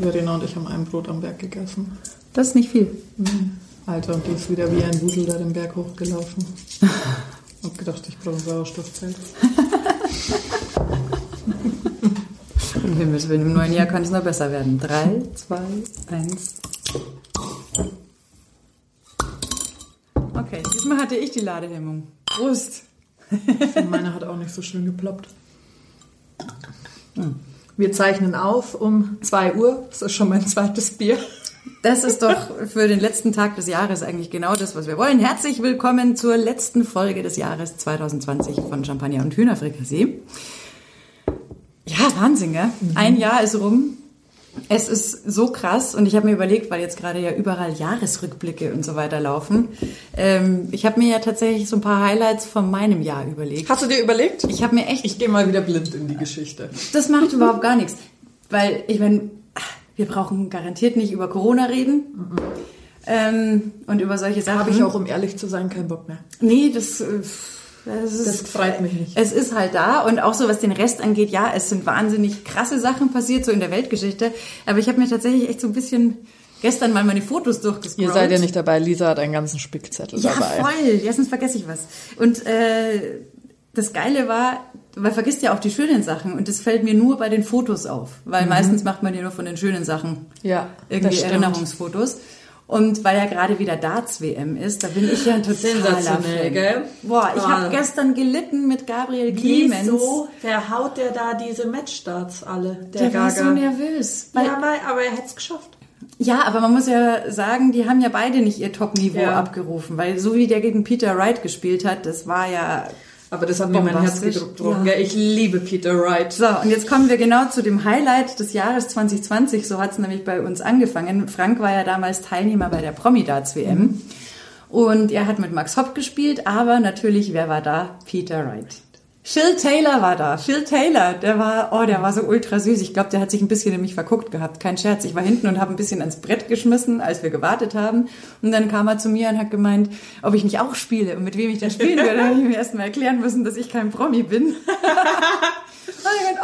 Verena und ich haben ein Brot am Berg gegessen. Das ist nicht viel. Alter, und die ist wieder wie ein Wusel da den Berg hochgelaufen. Hab gedacht, ich brauche ein Sauerstoffzelt. Um Himmels Willen, im neuen Jahr kann es noch besser werden. Drei, zwei, eins. Okay, diesmal hatte ich die Ladehemmung. Prost! Meine hat auch nicht so schön geploppt. Wir zeichnen auf um 2 Uhr. Das ist schon mein zweites Bier. Das ist doch für den letzten Tag des Jahres eigentlich genau das, was wir wollen. Herzlich willkommen zur letzten Folge des Jahres 2020 von Champagner und Hühnerfrikassee. Ja, Wahnsinn, gell? Ein Jahr ist rum. Es ist so krass und ich habe mir überlegt, weil jetzt gerade ja überall Jahresrückblicke und so weiter laufen. Ähm, ich habe mir ja tatsächlich so ein paar Highlights von meinem Jahr überlegt. Hast du dir überlegt? Ich habe mir echt Ich gehe mal wieder blind in die Geschichte. das macht überhaupt gar nichts. Weil, ich meine, wir brauchen garantiert nicht über Corona reden. Ähm, und über solche Sachen. Habe ich auch, um ehrlich zu sein, keinen Bock mehr. Nee, das, äh, das, ist, Das freut mich nicht. Es ist halt da. Und auch so, was den Rest angeht, ja, es sind wahnsinnig krasse Sachen passiert, so in der Weltgeschichte. Aber ich habe mir tatsächlich echt so ein bisschen gestern mal meine Fotos durchgescrollt. Ihr seid ja nicht dabei. Lisa hat einen ganzen Spickzettel Ja, dabei. voll. Ja, sonst vergesse ich was. Und äh, das Geile war, man vergisst ja auch die schönen Sachen und das fällt mir nur bei den Fotos auf, weil meistens macht man ja nur von den schönen Sachen Ja, irgendwie. Erinnerungsfotos. Und weil ja gerade wieder Darts-WM ist, da bin ich ja ein totaler Fan. gell? Boah, ich Ah. habe gestern gelitten mit Gabriel Clemens. Wieso verhaut der da diese Matchstarts alle, der, Der war Gaga? so nervös. Ja, aber er hätte es geschafft. Ja, aber man muss ja sagen, die haben ja beide nicht ihr Top-Niveau Ja. abgerufen, weil so wie der gegen Peter Wright gespielt hat, das war ja Aber das hat mir mein Herz gedrückt. Ja. Ich liebe Peter Wright. So, und jetzt kommen wir genau zu dem Highlight des Jahres 2020. So hat es nämlich bei uns angefangen. Frank war ja damals Teilnehmer bei der Promi-Darts-WM. Und er hat mit Max Hopp gespielt, aber natürlich, wer war da? Peter Wright. Phil Taylor war da. Phil Taylor, der war, oh, der war so ultra süß. Ich glaube, der hat sich ein bisschen in mich verguckt gehabt. Kein Scherz. Ich war hinten und habe ein bisschen ans Brett geschmissen, als wir gewartet haben. Und dann kam er zu mir und hat gemeint, ob ich nicht auch spiele und mit wem ich dann spielen würde. Da habe ich mir erstmal erklären müssen, dass ich kein Promi bin.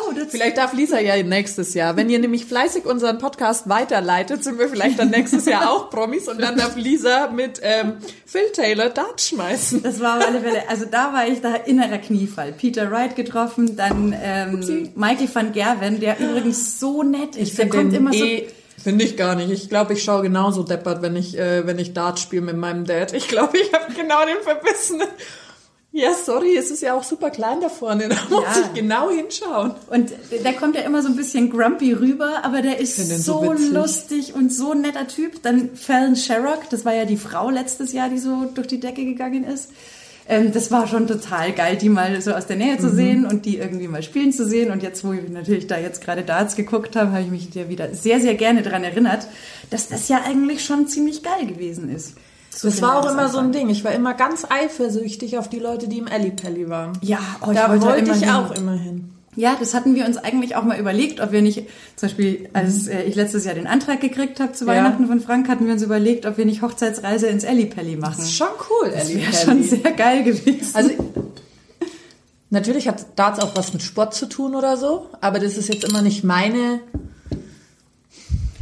Oh, das Vielleicht darf Lisa ja nächstes Jahr, wenn ihr nämlich fleißig unseren Podcast weiterleitet, sind wir vielleicht dann nächstes Jahr auch Promis und dann darf Lisa mit ähm, Phil Taylor Dart schmeißen. Das war auf alle Fälle, also da war ich da innerer Kniefall. Peter Wright getroffen, dann ähm, Michael van Gerwen, der übrigens so nett ist. der kommt immer so. eh, Finde ich gar nicht. Ich glaube, ich schaue genauso deppert, wenn ich, äh, wenn ich Dart spiele mit meinem Dad. Ich glaube, ich habe genau den verbissenen. Ja, sorry, es ist ja auch super klein da vorne. Da muss Ja. ich genau hinschauen. Und der kommt ja immer so ein bisschen grumpy rüber, aber der ist so, so lustig und so ein netter Typ. Dann Fallon Sherrock, das war ja die Frau letztes Jahr, die so durch die Decke gegangen ist. Ähm, das war schon total geil, die mal so aus der Nähe Mhm. zu sehen und die irgendwie mal spielen zu sehen. Und jetzt, wo ich natürlich da jetzt gerade Darts geguckt habe, habe ich mich da wieder sehr, sehr gerne dran erinnert, dass das ja eigentlich schon ziemlich geil gewesen ist. So Das war auch immer so ein. Ding. Ich war immer ganz eifersüchtig auf die Leute, die im Ellipelli waren. Ja, oh, da wollte wollte ich hin. auch immer hin. Ja, das hatten wir uns eigentlich auch mal überlegt, ob wir nicht, zum Beispiel, als äh, ich letztes Jahr den Antrag gekriegt habe zu Mhm. Ja. Weihnachten von Frank, hatten wir uns überlegt, ob wir nicht Hochzeitsreise ins Ellipelli machen. Das ist schon cool, Das wäre schon sehr geil gewesen. Also natürlich hat Darts auch was mit Sport zu tun oder so, aber das ist jetzt immer nicht meine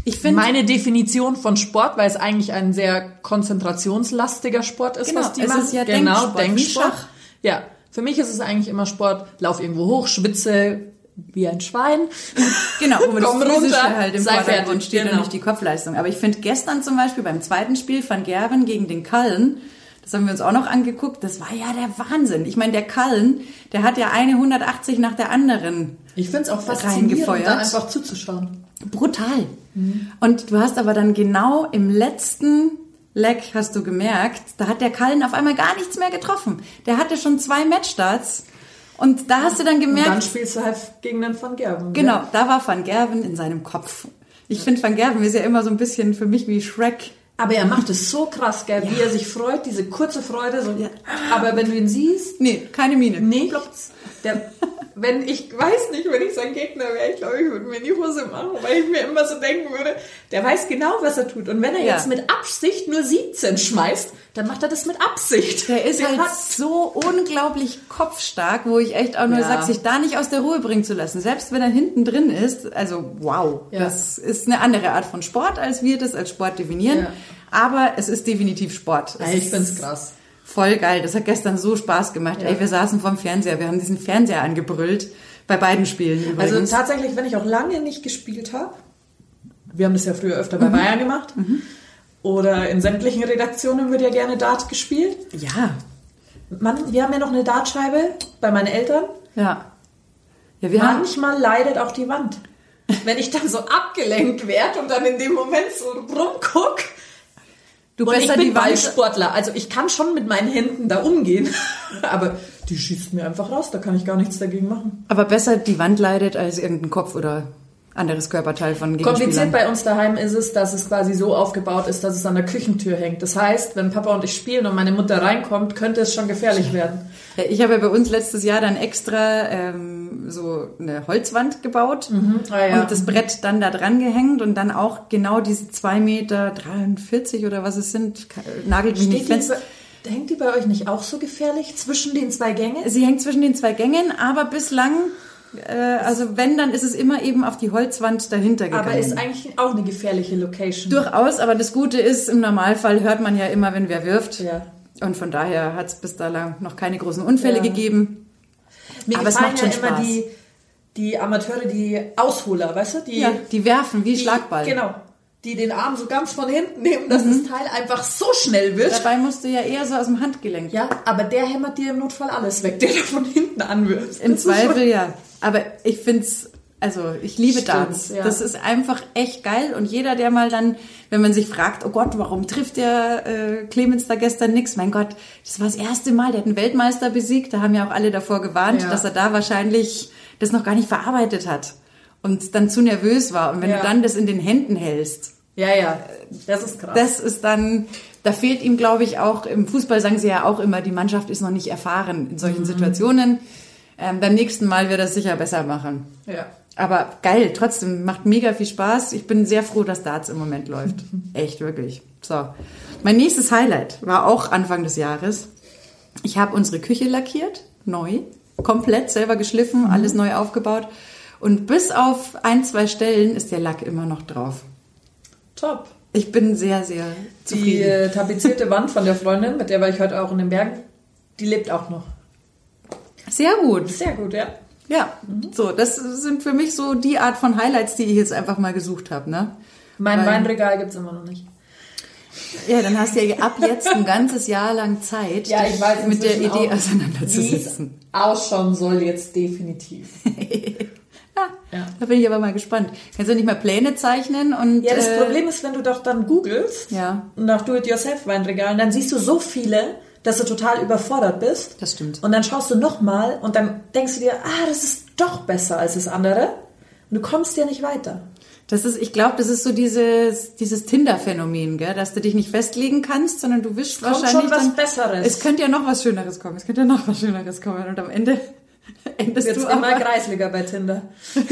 ich finde, meine Definition von Sport, weil es eigentlich ein sehr konzentrationslastiger Sport ist, Genau, was die es machen. ist ja genau, Denksport, Denksport. Schach. Ja, für mich ist es eigentlich immer Sport, lauf irgendwo hoch, schwitze wie ein Schwein. genau, wo das Komm Physische runter, halt im sei Vordergrund steht und genau. nicht die Kopfleistung. Aber ich finde gestern zum Beispiel beim zweiten Spiel von Gerwen gegen den Cullen, das haben wir uns auch noch angeguckt, das war ja der Wahnsinn. Ich meine, der Cullen, der hat ja eine 180 nach der anderen Ich finde es auch faszinierend, da einfach zuzuschauen. Brutal. Und du hast aber dann genau im letzten Leck hast du gemerkt, da hat der Kallen auf einmal gar nichts mehr getroffen. Der hatte schon zwei Matchstarts und da hast du dann Und gemerkt, dann spielst du halt gegen den Van Gerven. genau, da war Van Gerven in seinem Kopf. Ich finde Van Gerven ist ja immer so ein bisschen für mich wie Shrek. Aber er macht es so krass, gell, wie er sich freut, diese kurze Freude. So, Aber wenn du ihn siehst, Nee, keine Miene. nicht. Der, wenn ich weiß nicht, wenn ich sein Gegner wäre, ich glaube, ich würde mir in die Hose machen, weil ich mir immer so denken würde, der weiß genau, was er tut. Und wenn er Ja. jetzt mit Absicht nur 17 schmeißt, dann macht er das mit Absicht. Der ist halt hat, so unglaublich kopfstark, wo ich echt auch nur Ja. sag, sich da nicht aus der Ruhe bringen zu lassen. Selbst wenn er hinten drin ist, also wow, Ja. das ist eine andere Art von Sport, als wir das als Sport definieren. Ja. Aber es ist definitiv Sport. Es ich ist find's krass. Voll geil. Das hat gestern so Spaß gemacht. Ja. Ey, wir saßen vorm Fernseher, wir haben diesen Fernseher angebrüllt. Bei beiden Spielen übrigens. Also tatsächlich, wenn ich auch lange nicht gespielt habe, wir haben das ja früher öfter Mhm. bei Bayern gemacht, oder in sämtlichen Redaktionen wird ja gerne Dart gespielt. ja, Mann, wir haben ja noch eine Dartscheibe bei meinen Eltern. ja. Ja, wir haben, Manchmal leidet auch die Wand. Wenn ich dann so abgelenkt werde und dann in dem Moment so rumguck. Du Und ich bin Ballsportler, also ich kann schon mit meinen Händen da umgehen. Aber die schießt mir einfach raus, da kann ich gar nichts dagegen machen. aber besser die Wand leidet als irgendein Kopf oder anderes Körperteil von Kompliziert Gegenspielern. bei uns daheim ist es, dass es quasi so aufgebaut ist, dass es an der Küchentür hängt. Das heißt, wenn Papa und ich spielen und meine Mutter reinkommt, könnte es schon gefährlich werden. Ja, Ich habe ja bei uns letztes Jahr dann extra ähm, so eine Holzwand gebaut Ah, ja. und das Brett dann da dran gehängt und dann auch genau diese 2 Meter 43 oder was es sind, nagelt mich nicht fest. hängt die bei euch nicht auch so gefährlich zwischen den zwei Gängen? Sie hängt zwischen den zwei Gängen, aber bislang, äh, also wenn, dann ist es immer eben auf die Holzwand dahinter gegangen. Aber ist eigentlich auch eine gefährliche Location. Durchaus, aber das Gute ist, im Normalfall hört man ja immer, wenn wer wirft. Ja. Und von daher hat es bis da lang noch keine großen Unfälle Ja. gegeben. Mir Aber es macht ja schon immer Spaß. die, die Amateure, die Ausholer, weißt du? Die, Ja, die werfen wie die, Schlagball. Genau. Die den Arm so ganz von hinten nehmen, dass das Teil einfach so schnell wird. Dabei musst du ja eher so aus dem Handgelenk. Ja, aber der hämmert dir im Notfall alles weg, der da von hinten anwirft. Im Zweifel ja. Aber ich find's, also ich liebe Stimmt, Darts. ja. Das ist einfach echt geil. Und jeder, der mal dann, wenn man sich fragt, oh Gott, warum trifft der äh, Clemens da gestern nix? Mein Gott, das war das erste Mal, der hat einen Weltmeister besiegt. Da haben ja auch alle davor gewarnt, Ja. dass er da wahrscheinlich das noch gar nicht verarbeitet hat. Und dann zu nervös war. Und wenn Ja. du dann das in den Händen hältst, Ja, ja, das ist krass. das ist dann, da fehlt ihm, glaube ich, auch, im Fußball sagen sie ja auch immer, die Mannschaft ist noch nicht erfahren in solchen Situationen. Ähm, beim nächsten Mal wird er es sicher besser machen. ja. Aber geil, trotzdem, macht mega viel Spaß. Ich bin sehr froh, dass Darts im Moment läuft. Echt, wirklich. So. Mein nächstes Highlight war auch Anfang des Jahres. Ich habe unsere Küche lackiert, neu, komplett selber geschliffen, alles neu aufgebaut. Und bis auf ein, zwei Stellen ist der Lack immer noch drauf. Top. Ich bin sehr, sehr Die zufrieden. äh, tapezierte Wand von der Freundin, mit der war ich heute auch in den Bergen, die lebt auch noch. Sehr gut. Sehr gut, ja. Ja, so, das sind für mich so die Art von Highlights, die ich jetzt einfach mal gesucht habe, ne? Mein Weil- Weinregal gibt's immer noch nicht. Ja, dann hast du ja ab jetzt ein ganzes Jahr lang Zeit, Ja, ich weiß mit der Idee auch, Wie auseinanderzusetzen. es ausschauen soll jetzt definitiv. Ja, Ja. da bin ich aber mal gespannt. Kannst du nicht mal Pläne zeichnen und Ja, das äh, Problem ist, wenn du doch dann googelst Ja. nach Do-it-yourself-Weinregalen, dann siehst du so viele, dass du total überfordert bist. Das stimmt. Und dann schaust du nochmal und dann denkst du dir, ah, das ist doch besser als das andere. Und du kommst ja nicht weiter. Das ist, ich glaube, das ist so dieses, dieses Tinder-Phänomen, gell? dass du dich nicht festlegen kannst, sondern du wischst Kommt wahrscheinlich schon was dann, Besseres. Es könnte ja noch was Schöneres kommen. Es könnte ja noch was Schöneres kommen und am Ende endest Jetzt du immer aber, kreisliger bei Tinder.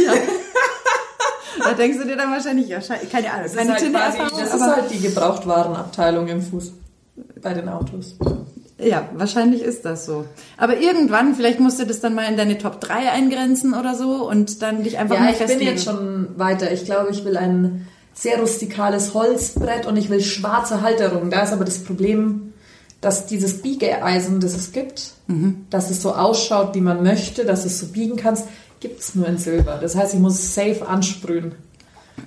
da denkst du dir dann wahrscheinlich, ja, keine Ahnung, Das ist, keine halt, quasi, das ist aber halt die Gebrauchtwarenabteilung im Fuß bei den Autos. ja, wahrscheinlich ist das so. Aber irgendwann, vielleicht musst du das dann mal in deine Top 3 eingrenzen oder so und dann dich einfach Ja, mal ich bin jetzt schon weiter. Ich glaube, ich will ein sehr rustikales Holzbrett und ich will schwarze Halterungen. Da ist aber das Problem, dass dieses Biegeeisen, das es gibt, Mhm. dass es so ausschaut, wie man möchte, dass es so biegen kannst, gibt es nur in Silber. Das heißt, ich muss es safe ansprühen.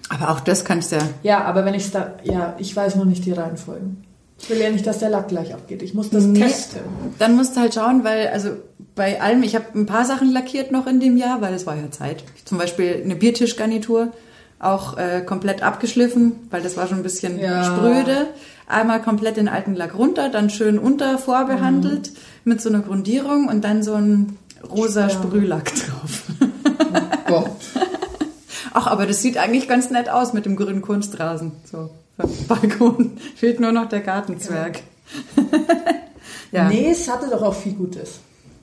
Aber auch das kannst du ja. Ja, aber wenn ich da, ja, ich weiß noch nicht die Reihenfolgen. Ich will ja nicht, dass der Lack gleich abgeht. Ich muss das Nee. testen. Dann musst du halt schauen, weil, also bei allem, ich habe ein paar Sachen lackiert noch in dem Jahr, weil es war ja Zeit. Zum Beispiel eine Biertischgarnitur, auch äh, komplett abgeschliffen, weil das war schon ein bisschen Ja. spröde. Einmal komplett den alten Lack runter, dann schön unter vorbehandelt Mhm. mit so einer Grundierung und dann so ein rosa Sperr. Sprühlack drauf. Gott. Ach, aber das sieht eigentlich ganz nett aus mit dem grünen Kunstrasen. So, Balkon. Fehlt nur noch der Gartenzwerg. ja. Nee, es hatte doch auch viel Gutes.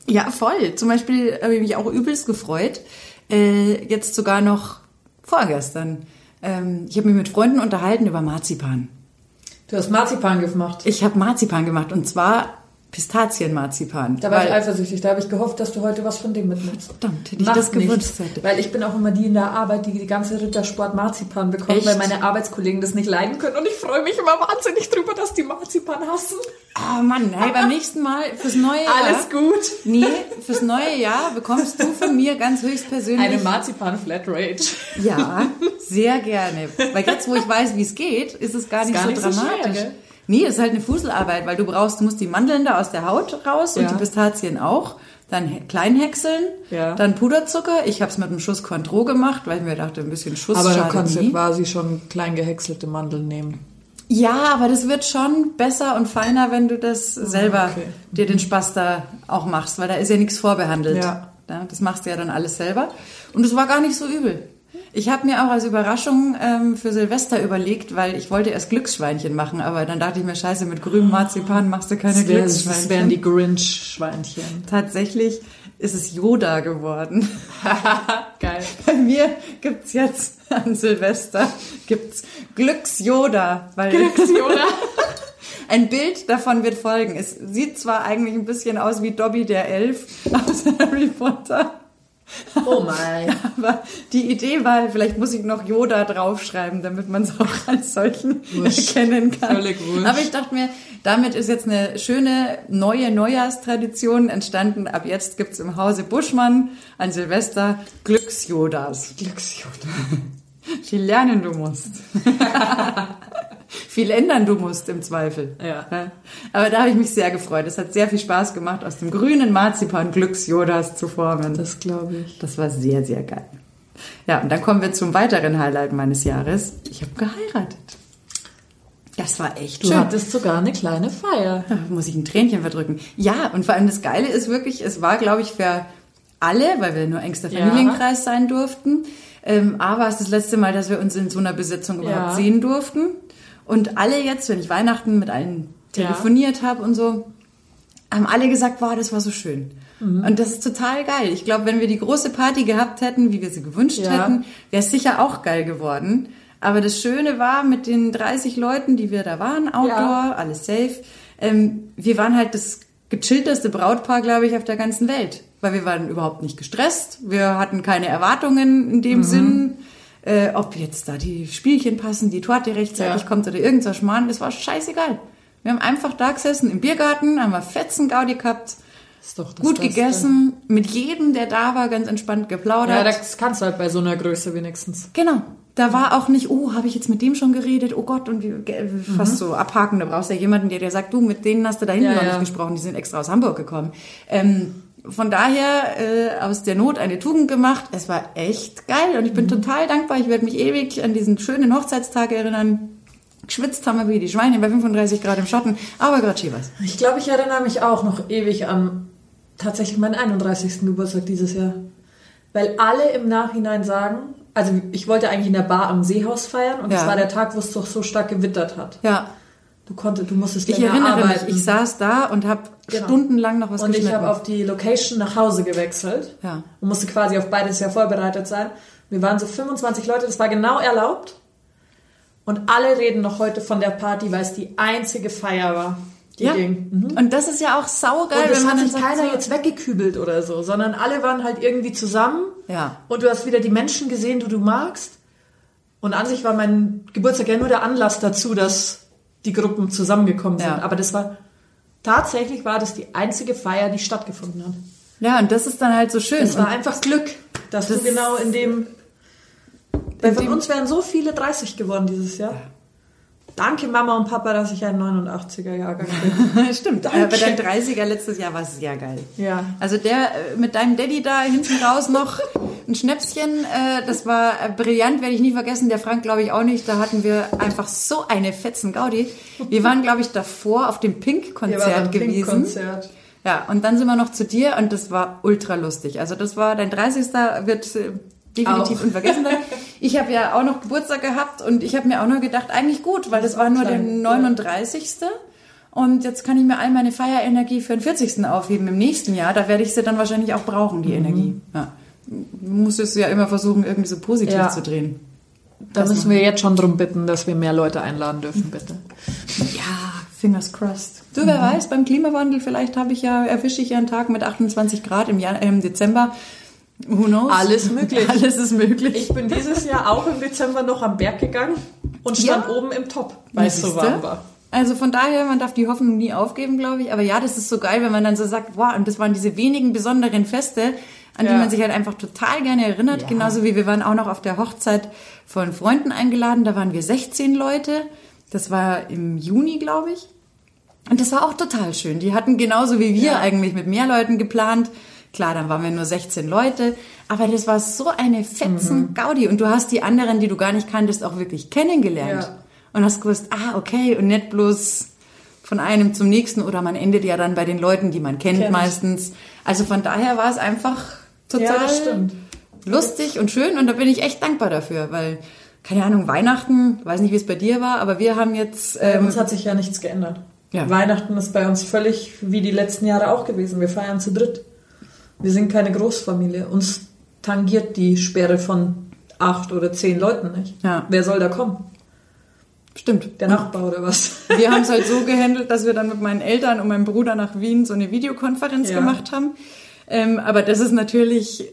Ja, voll. Zum Beispiel habe ich mich auch übelst gefreut. Äh, jetzt sogar noch vorgestern. Ähm, ich habe mich mit Freunden unterhalten über Marzipan. Du hast Marzipan gemacht. Ich habe Marzipan gemacht und zwar Pistazienmarzipan. Da war ich eifersüchtig. Da habe ich gehofft, dass du heute was von dem mitnimmst. Verdammt, hätte ich Mach das gewünscht hätte. Weil ich bin auch immer die in der Arbeit, die die ganze Rittersport Marzipan bekommt, Echt? weil meine Arbeitskollegen das nicht leiden können. Und ich freue mich immer wahnsinnig drüber, dass die Marzipan hassen. Oh Mann, hey, beim nächsten Mal fürs neue Jahr. Alles gut. Nee, fürs neue Jahr bekommst du von mir ganz höchstpersönlich. Eine Marzipan-Flatrate. Ja, sehr gerne. Weil jetzt, wo ich weiß, wie es geht, ist es gar nicht gar so nicht so schwer, dramatisch. Nee, es ist halt eine Fuselarbeit, weil du brauchst, du musst die Mandeln da aus der Haut raus und Ja. die Pistazien auch. Dann he- klein häckseln, Ja. dann Puderzucker. Ich habe es mit einem Schuss Cointreau gemacht, weil ich mir dachte, ein bisschen Schuss Aber da kannst du quasi schon klein gehäckselte Mandeln nehmen. Ja, aber das wird schon besser und feiner, wenn du das selber okay. dir den Spaß da auch machst, weil da ist ja nichts vorbehandelt. Ja, das machst du ja dann alles selber. Und es war gar nicht so übel. Ich habe mir auch als Überraschung ähm, für Silvester überlegt, weil ich wollte erst Glücksschweinchen machen, aber dann dachte ich mir, scheiße, mit grünem Marzipan machst du keine Das, wär, das Glücksschweinchen. wären die Grinch-Schweinchen. Tatsächlich ist es Yoda geworden. Geil. Bei mir gibt's jetzt an Silvester gibt's Glücks-Yoda, weil Yoda. Ein Bild davon wird folgen. Es sieht zwar eigentlich ein bisschen aus wie Dobby der Elf aus Harry Potter, Oh mein. aber die Idee war, vielleicht muss ich noch Yoda draufschreiben, damit man es auch als solchen Wurscht. erkennen kann. Völlig wurscht. Aber ich dachte mir, damit ist jetzt eine schöne neue Neujahrstradition entstanden. Ab jetzt gibt's im Hause Buschmann an Silvester Glücks-Yodas. Glücksjoda. Viel lernen du musst. Viel ändern du musst im Zweifel. Ja. Aber da habe ich mich sehr gefreut. Es hat sehr viel Spaß gemacht, aus dem grünen Marzipan Glücks-Jodas zu formen. Das glaube ich. Das war sehr, sehr geil. Ja, und dann kommen wir zum weiteren Highlight meines Jahres. Ich habe geheiratet. Das war echt Du schön. hattest sogar eine kleine Feier. Da muss ich ein Tränchen verdrücken. Ja, und vor allem das Geile ist wirklich, es war, glaube ich, für alle, weil wir nur engster Ja. Familienkreis sein durften. Ähm, aber es ist das letzte Mal, dass wir uns in so einer Besetzung überhaupt Ja. sehen durften. Und alle jetzt, wenn ich Weihnachten mit allen Ja. telefoniert habe und so, haben alle gesagt, wow, das war so schön. Mhm. Und das ist total geil. Ich glaube, wenn wir die große Party gehabt hätten, wie wir sie gewünscht Ja. hätten, wäre es sicher auch geil geworden. Aber das Schöne war, mit den 30 Leuten, die wir da waren, Outdoor, Ja. alles safe, ähm, wir waren halt das gechillteste Brautpaar, glaube ich, auf der ganzen Welt. Weil wir waren überhaupt nicht gestresst, wir hatten keine Erwartungen in dem Sinn, äh, ob jetzt da die Spielchen passen, die Torte rechtzeitig Ja. kommt oder irgendwas Schmarrn, das war scheißegal. Wir haben einfach da gesessen im Biergarten, haben wir fetzen Gaudi gehabt, Ist doch das gut gegessen, mit jedem, der da war, ganz entspannt geplaudert. Ja, das kannst du halt bei so einer Größe wenigstens. Genau. Da war auch nicht, oh, habe ich jetzt mit dem schon geredet? Oh Gott, und wie, fast so abhaken. Da brauchst du ja jemanden, der dir sagt, du, mit denen hast du da hinten Ja, noch ja. nicht gesprochen, die sind extra aus Hamburg gekommen. Ähm, von daher äh, aus der Not eine Tugend gemacht. Es war echt geil und ich Mhm. bin total dankbar. Ich werde mich ewig an diesen schönen Hochzeitstag erinnern. Geschwitzt haben wir wie die Schweine bei 35 Grad im Schatten, aber gerade was. Ich glaube, ich erinnere mich auch noch ewig an tatsächlich meinen 31. Geburtstag dieses Jahr. Weil alle im Nachhinein sagen, also ich wollte eigentlich in der Bar am Seehaus feiern und Ja. das war der Tag, wo es doch so stark gewittert hat. Ja, Du konntest, du musstest ich länger erinnere arbeiten. mich. Ich saß da und habe Genau. stundenlang noch was und ich geschnitten. habe auf die Location nach Hause gewechselt Ja. und musste quasi auf beides Jahr vorbereitet sein. Wir waren so 25 Leute, das war genau erlaubt. Und alle reden noch heute von der Party, weil es die einzige Feier war, die ja. ging. Mhm. Und das ist ja auch saugeil, Und wenn man hat sich keiner so- jetzt weggekübelt oder so, sondern alle waren halt irgendwie zusammen. Ja. Und du hast wieder die Menschen gesehen, die du magst. Und an sich war mein Geburtstag ja nur der Anlass dazu, dass die Gruppen zusammengekommen sind. Ja. Aber das war, tatsächlich war das die einzige Feier, die stattgefunden hat. Ja, und das ist dann halt so schön. Es war einfach Glück, dass Das- du genau in dem, weil von dem- uns wären so viele 30 geworden dieses Jahr. Danke Mama und Papa, dass ich ein 89er Jahrgang bin. Stimmt, Danke. aber dein 30er letztes Jahr war sehr geil. Ja. Also der äh, mit deinem Daddy da hinten raus noch ein Schnäpschen, äh, das war äh, brillant, werde ich nie vergessen. Der Frank glaube ich auch nicht. Da hatten wir einfach so eine fetzen Gaudi. Wir waren glaube ich davor auf dem Pink-Konzert gewesen. Pink-Konzert. Ja, und dann sind wir noch zu dir und das war ultra lustig. Also das war dein 30. wird äh, definitiv Auch. unvergessen sein. Ich habe ja auch noch Geburtstag gehabt und ich habe mir auch nur gedacht, eigentlich gut, weil das war nur der klein, 39. Und jetzt kann ich mir all meine Feierenergie für den 40. aufheben im nächsten Jahr. Da werde ich sie dann wahrscheinlich auch brauchen, die Mhm. Energie. Ja. Du musst es ja immer versuchen, irgendwie so positiv Ja. zu drehen. Da müssen wir jetzt schon drum bitten, dass wir mehr Leute einladen dürfen, bitte. Ja, fingers crossed. Du, wer weiß, beim Klimawandel, vielleicht habe ich ja, erwische ich ja einen Tag mit 28 Grad im, Jan im Dezember. Who knows? Alles möglich. Alles ist möglich. Ich bin dieses Jahr auch im Dezember noch am Berg gegangen und stand Ja. oben im Top, weil es so warm war. Also von daher, man darf die Hoffnung nie aufgeben, glaube ich. Aber ja, das ist so geil, wenn man dann so sagt, wow, und das waren diese wenigen besonderen Feste, an die Ja. man sich halt einfach total gerne erinnert. Ja. Genauso wie wir waren auch noch auf der Hochzeit von Freunden eingeladen. Da waren wir 16 Leute. Das war im Juni, glaube ich. Und das war auch total schön. Die hatten genauso wie wir Ja. eigentlich mit mehr Leuten geplant. Klar, dann waren wir nur 16 Leute, aber das war so eine fetzen Mhm. Gaudi und du hast die anderen, die du gar nicht kanntest, auch wirklich kennengelernt. Ja. Und hast gewusst, ah, okay, und nicht bloß von einem zum nächsten oder man endet ja dann bei den Leuten, die man kennt, Kennt. meistens. Also von daher war es einfach total Ja, das stimmt. lustig und schön und da bin ich echt dankbar dafür, weil, keine Ahnung, Weihnachten, weiß nicht, wie es bei dir war, aber wir haben jetzt, Bei ähm, uns hat sich ja nichts geändert. Ja. Weihnachten ist bei uns völlig wie die letzten Jahre auch gewesen. Wir feiern zu dritt. Wir sind keine Großfamilie. Uns tangiert die Sperre von acht oder zehn Leuten nicht. Ja. Wer soll da kommen? stimmt. Der Nachbar oder was? Wir haben es halt so gehandelt, dass wir dann mit meinen Eltern und meinem Bruder nach Wien so eine Videokonferenz Ja. gemacht haben. Ähm, aber das ist natürlich,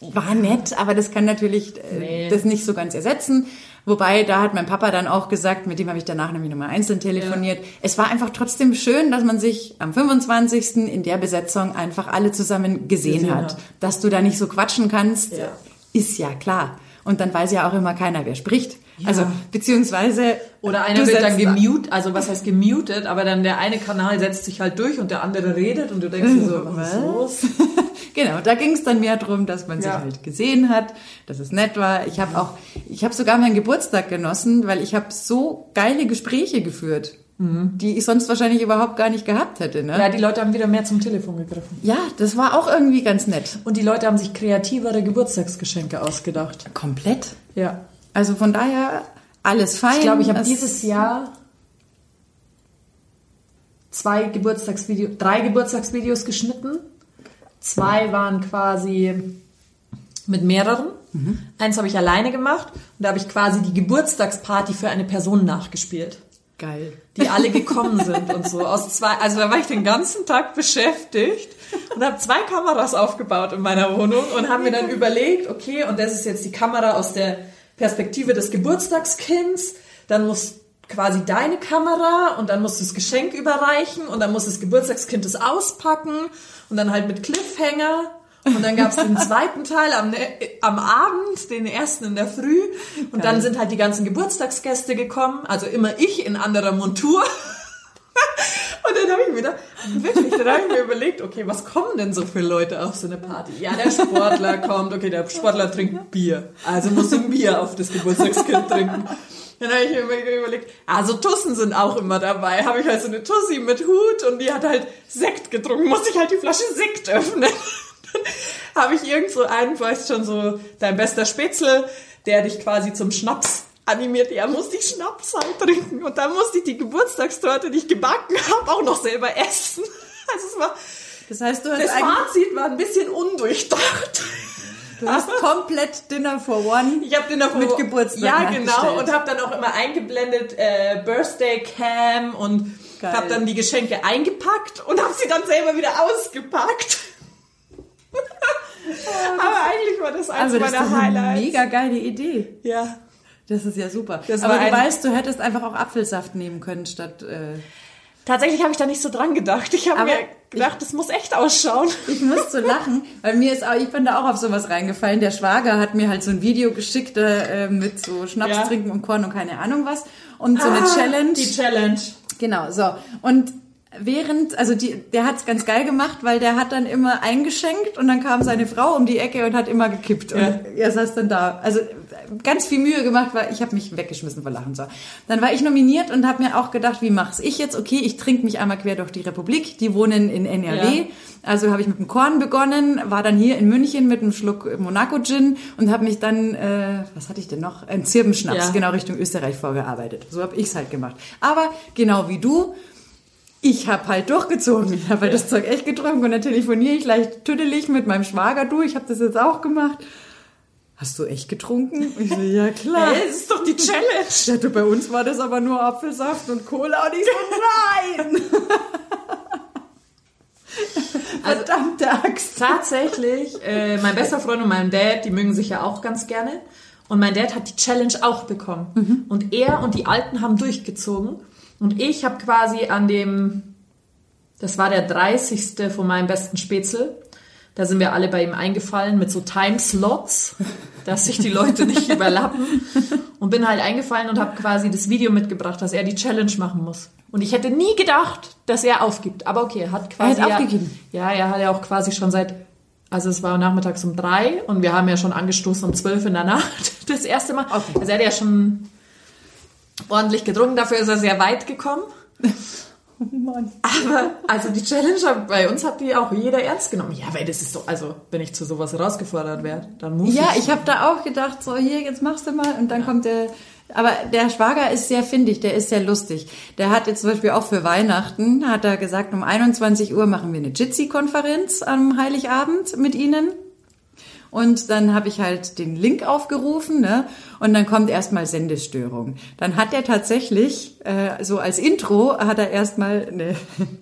war nett, aber das kann natürlich äh, Nee. das nicht so ganz ersetzen. Wobei, da hat mein Papa dann auch gesagt, mit dem habe ich danach nämlich nochmal einzeln telefoniert. Es war einfach trotzdem schön, dass man sich am 25. in der Besetzung einfach alle zusammen gesehen, Gesehen hat. hat. Dass du da nicht so quatschen kannst, Ja. ist ja klar. Und dann weiß ja auch immer keiner, wer spricht. Also, beziehungsweise. Oder einer wird dann gemutet, also was heißt gemutet, aber dann der eine Kanal setzt sich halt durch und der andere redet und du denkst dir so, was ist los? Genau, da ging es dann mehr drum, dass man sich Ja. halt gesehen hat, dass es nett war. Ich habe auch, ich habe sogar meinen Geburtstag genossen, weil ich habe so geile Gespräche geführt, die ich sonst wahrscheinlich überhaupt gar nicht gehabt hätte. Ne? Ja, die Leute haben wieder mehr zum Telefon gegriffen. Ja, das war auch irgendwie ganz nett. Und die Leute haben sich kreativere Geburtstagsgeschenke ausgedacht. Komplett. Ja. Also von daher alles fein. Ich glaube, ich habe Es- dieses Jahr zwei Geburtstagsvideos, drei Geburtstagsvideos geschnitten. Zwei waren quasi mit mehreren. Eins habe ich alleine gemacht und da habe ich quasi die Geburtstagsparty für eine Person nachgespielt, geil. die alle gekommen sind und so aus zwei. Also da war ich den ganzen Tag beschäftigt und habe zwei Kameras aufgebaut in meiner Wohnung und habe mir dann überlegt, okay, und das ist jetzt die Kamera aus der Perspektive des Geburtstagskinds. Dann muss quasi deine Kamera und dann musst du das Geschenk überreichen und dann muss das Geburtstagskind es auspacken und dann halt mit Cliffhanger. Und dann gab's den zweiten Teil am, am Abend, den ersten in der Früh. Und Geil. dann sind halt die ganzen Geburtstagsgäste gekommen. Also immer ich in anderer Montur. Und dann habe ich mir wirklich, dann ich mir überlegt, okay, was kommen denn so für Leute auf so eine Party? Ja, der Sportler kommt, okay, der Sportler trinkt Bier. Also muss ein Bier auf das Geburtstagskind trinken. Dann habe ich mir überlegt, also Tussen sind auch immer dabei. Habe ich halt so eine Tussi mit Hut und die hat halt Sekt getrunken. Muss ich halt die Flasche Sekt öffnen. Habe ich irgend so einen, weißt schon, so dein bester Spätzle, der dich quasi zum Schnaps animiert. Ja, musste ich Schnaps halt trinken. Und dann musste ich die Geburtstagstorte, die ich gebacken habe, auch noch selber essen. Also es war, Das heißt, du hast, das Fazit war ein bisschen undurchdacht. du hast komplett Dinner for One. Ich habe den auf Mit Geburtstag Ja, genau. Und habe dann auch immer eingeblendet äh, Birthday Cam und habe dann die Geschenke eingepackt und habe sie dann selber wieder ausgepackt. Aber eigentlich war das eins Also das ist meiner eine Highlights. mega geile Idee. Ja. Das ist ja super. Das Aber du weißt, du hättest einfach auch Apfelsaft nehmen können statt. Äh, Tatsächlich habe ich da nicht so dran gedacht. Ich habe mir gedacht, das muss echt ausschauen. ich muss so lachen, weil mir ist auch, ich bin da auch auf sowas reingefallen. Der Schwager hat mir halt so ein Video geschickt äh, mit so Schnaps Ja. trinken und Korn und keine Ahnung was und so eine Challenge. Ah, Die Challenge. Genau, so. Und während, also die, der hat's ganz geil gemacht, weil der hat dann immer eingeschenkt und dann kam seine Frau um die Ecke und hat immer gekippt. Und Ja. er saß dann da. Also ganz viel Mühe gemacht, weil ich habe mich weggeschmissen vor Lachen. So. Dann war ich nominiert und habe mir auch gedacht, wie mach's ich jetzt? Okay, ich trinke mich einmal quer durch die Republik. Die wohnen in NRW. Ja. Also habe ich mit dem Korn begonnen, war dann hier in München mit einem Schluck Monaco Gin und habe mich dann, äh, was hatte ich denn noch? Ein Zirbenschnaps, Ja. genau Richtung Österreich vorgearbeitet. So habe ich's halt gemacht. Aber genau wie du, ich habe halt durchgezogen. Ich habe halt das Zeug echt getrunken und dann telefoniere ich leicht tüdelig mit meinem Schwager. Du, ich habe das jetzt auch gemacht. Hast du echt getrunken? Ich so, ja klar. Hey, das ist doch die Challenge. Ja, du, bei uns war das aber nur Apfelsaft und Cola und ich so, nein! Also, Verdammte Axt. Tatsächlich, äh, mein bester Freund und mein Dad, die mögen sich ja auch ganz gerne. Und mein Dad hat die Challenge auch bekommen. Und er und die Alten haben durchgezogen. Und ich habe quasi an dem, das war der 30. von meinem besten Spätzle, da sind wir alle bei ihm eingefallen mit so Timeslots, dass sich die Leute nicht überlappen. Und bin halt eingefallen und habe quasi das Video mitgebracht, dass er die Challenge machen muss. Und ich hätte nie gedacht, dass er aufgibt. Aber okay, er hat quasi. Er hat aufgegeben. Ja, er hat ja auch quasi schon seit, also es war nachmittags um drei und wir haben ja schon angestoßen um zwölf in der Nacht das erste Mal. Okay. Also er hat ja schon ordentlich getrunken, dafür ist er sehr weit gekommen. Oh Mann. Aber also die Challenge hat- bei uns hat die auch jeder ernst genommen. Ja, weil das ist so, also wenn ich zu sowas herausgefordert werde, dann muss Ja, ich. ich habe da auch gedacht, so hier, jetzt machst du mal und dann kommt der. Aber der Schwager ist sehr findig, der ist sehr lustig. Der hat jetzt zum Beispiel auch für Weihnachten, hat er gesagt, um 21 Uhr machen wir eine Jitsi-Konferenz am Heiligabend mit Ihnen. Und dann habe ich halt den Link aufgerufen, ne? Und dann kommt erstmal Sendestörung. Dann hat er tatsächlich, äh, so als Intro, hat er erstmal eine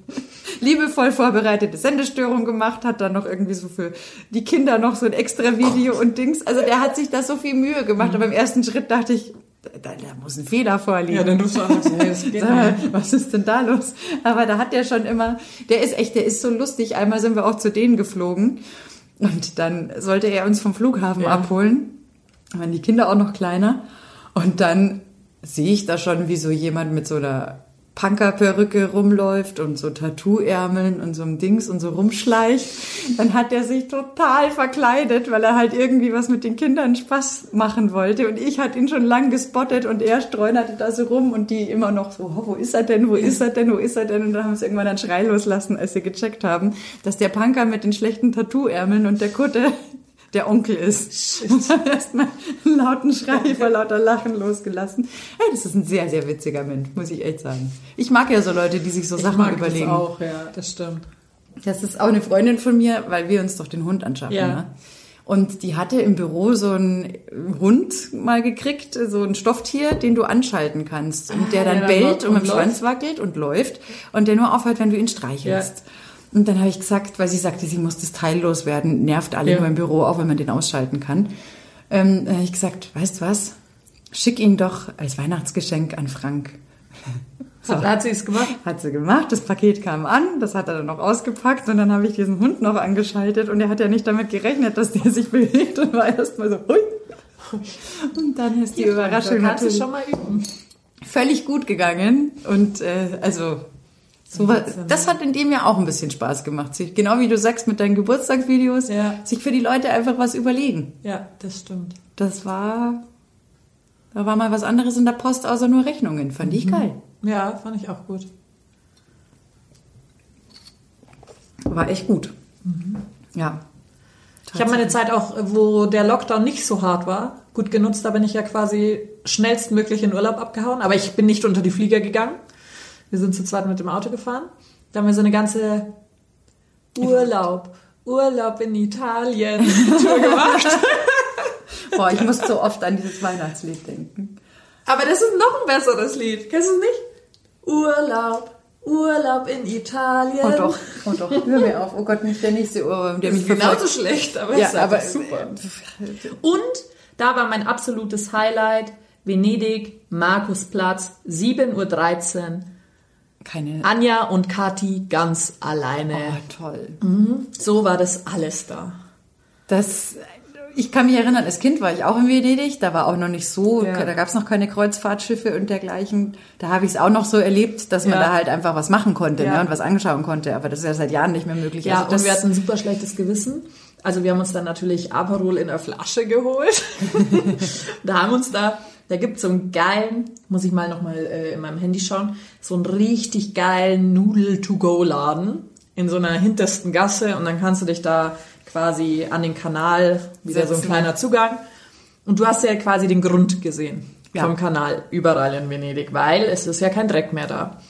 liebevoll vorbereitete Sendestörung gemacht, hat dann noch irgendwie so für die Kinder noch so ein extra Video und Dings. Also der hat sich da so viel Mühe gemacht. Aber im ersten Schritt dachte ich, da, da muss ein Fehler vorliegen. Ja, dann rufst du an hey, das geht Sag mal, nicht. was ist denn da los? Aber da hat der schon immer, der ist echt, der ist so lustig. Einmal sind wir auch zu denen geflogen und dann sollte er uns vom Flughafen Ja. abholen. Waren die Kinder auch noch kleiner. Und dann sehe ich da schon, wie so jemand mit so einer Punkerperücke rumläuft und so Tattoo-Ärmeln und so einem Dings und so rumschleicht. Dann hat er sich total verkleidet, weil er halt irgendwie was mit den Kindern Spaß machen wollte. Und ich hatte ihn schon lang gespottet und er streunerte da so rum und die immer noch so, oh, wo ist er denn, wo ist er denn, wo ist er denn? Und dann haben sie irgendwann einen Schrei loslassen, als sie gecheckt haben, dass der Punker mit den schlechten Tattoo-Ärmeln und der Kutte der Onkel ist. Und erstmal einen lauten Schrei vor lauter Lachen losgelassen. Hey, das ist ein sehr, sehr witziger Mensch, muss ich echt sagen. Ich mag ja so Leute, die sich so Sachen mag überlegen. Das auch, ja, das stimmt. Das ist auch eine Freundin von mir, weil wir uns doch den Hund anschaffen. Ja. Ne? Und die hatte im Büro so einen Hund mal gekriegt, so ein Stofftier, den du anschalten kannst. Und der Ah, dann dann bellt läuft und mit und dem Schwanz wackelt und läuft. Und der nur aufhört, wenn du ihn streichelst. Und dann habe ich gesagt, weil sie sagte, sie muss das Teil loswerden, nervt alle Ja. nur im Büro, auch wenn man den ausschalten kann. Ähm, dann habe ich gesagt, weißt du was? Schick ihn doch als Weihnachtsgeschenk an Frank. Hat, hat sie es gemacht? Hat sie gemacht, das Paket kam an, das hat er dann noch ausgepackt und dann habe ich diesen Hund noch angeschaltet und er hat ja nicht damit gerechnet, dass der sich bewegt und war erstmal so, hui. Und dann ist die Überraschung da kannst du schon mal üben. völlig gut gegangen und äh, also so das hat in dem ja auch ein bisschen Spaß gemacht, sich genau wie du sagst mit deinen Geburtstagsvideos, Ja. sich für die Leute einfach was überlegen. Ja, das stimmt. Das war da war mal was anderes in der Post außer nur Rechnungen, fand ich geil. Ja, fand ich auch gut. War echt gut. Ja. Ich habe meine Zeit auch, wo der Lockdown nicht so hart war, gut genutzt. Da bin ich ja quasi schnellstmöglich in Urlaub abgehauen. Aber ich bin nicht unter die Flieger gegangen. Wir sind zu zweit mit dem Auto gefahren. Da haben wir so eine ganze Urlaub, Urlaub in Italien Tour gemacht. Boah, ich muss so oft an dieses Weihnachtslied denken. Aber das ist noch ein besseres Lied. Kennst du es nicht? Urlaub, Urlaub in Italien. Oh doch, oh doch, hör mir auf. Oh Gott, nicht der nächste Ohrwurm, der mich genauso verfolgt. schlecht, aber Ja, ist aber super. Und da war mein absolutes Highlight Venedig, Markusplatz, 7.13 Uhr. Keine. Anja und Kati ganz alleine. Oh, toll. So war das alles da. Das, ich kann mich erinnern, als Kind war ich auch in Venedig, da war auch noch nicht so, Ja. da gab es noch keine Kreuzfahrtschiffe und dergleichen. Da habe ich es auch noch so erlebt, dass man Ja. da halt einfach was machen konnte Ja. ne, und was anschauen konnte. Aber das ist ja seit Jahren nicht mehr möglich. Ja, also das, und wir hatten ein super schlechtes Gewissen. Also wir haben uns dann natürlich Aperol in der Flasche geholt. da haben uns da, da gibt's so einen geilen, muss ich mal nochmal äh, in meinem Handy schauen, so einen richtig geilen Nudel-to-go-Laden in so einer hintersten Gasse und dann kannst du dich da quasi an den Kanal, wieder so ein Setzen. kleiner Zugang. Und du hast ja quasi den Grund gesehen Ja. vom Kanal überall in Venedig, weil es ist ja kein Dreck mehr da.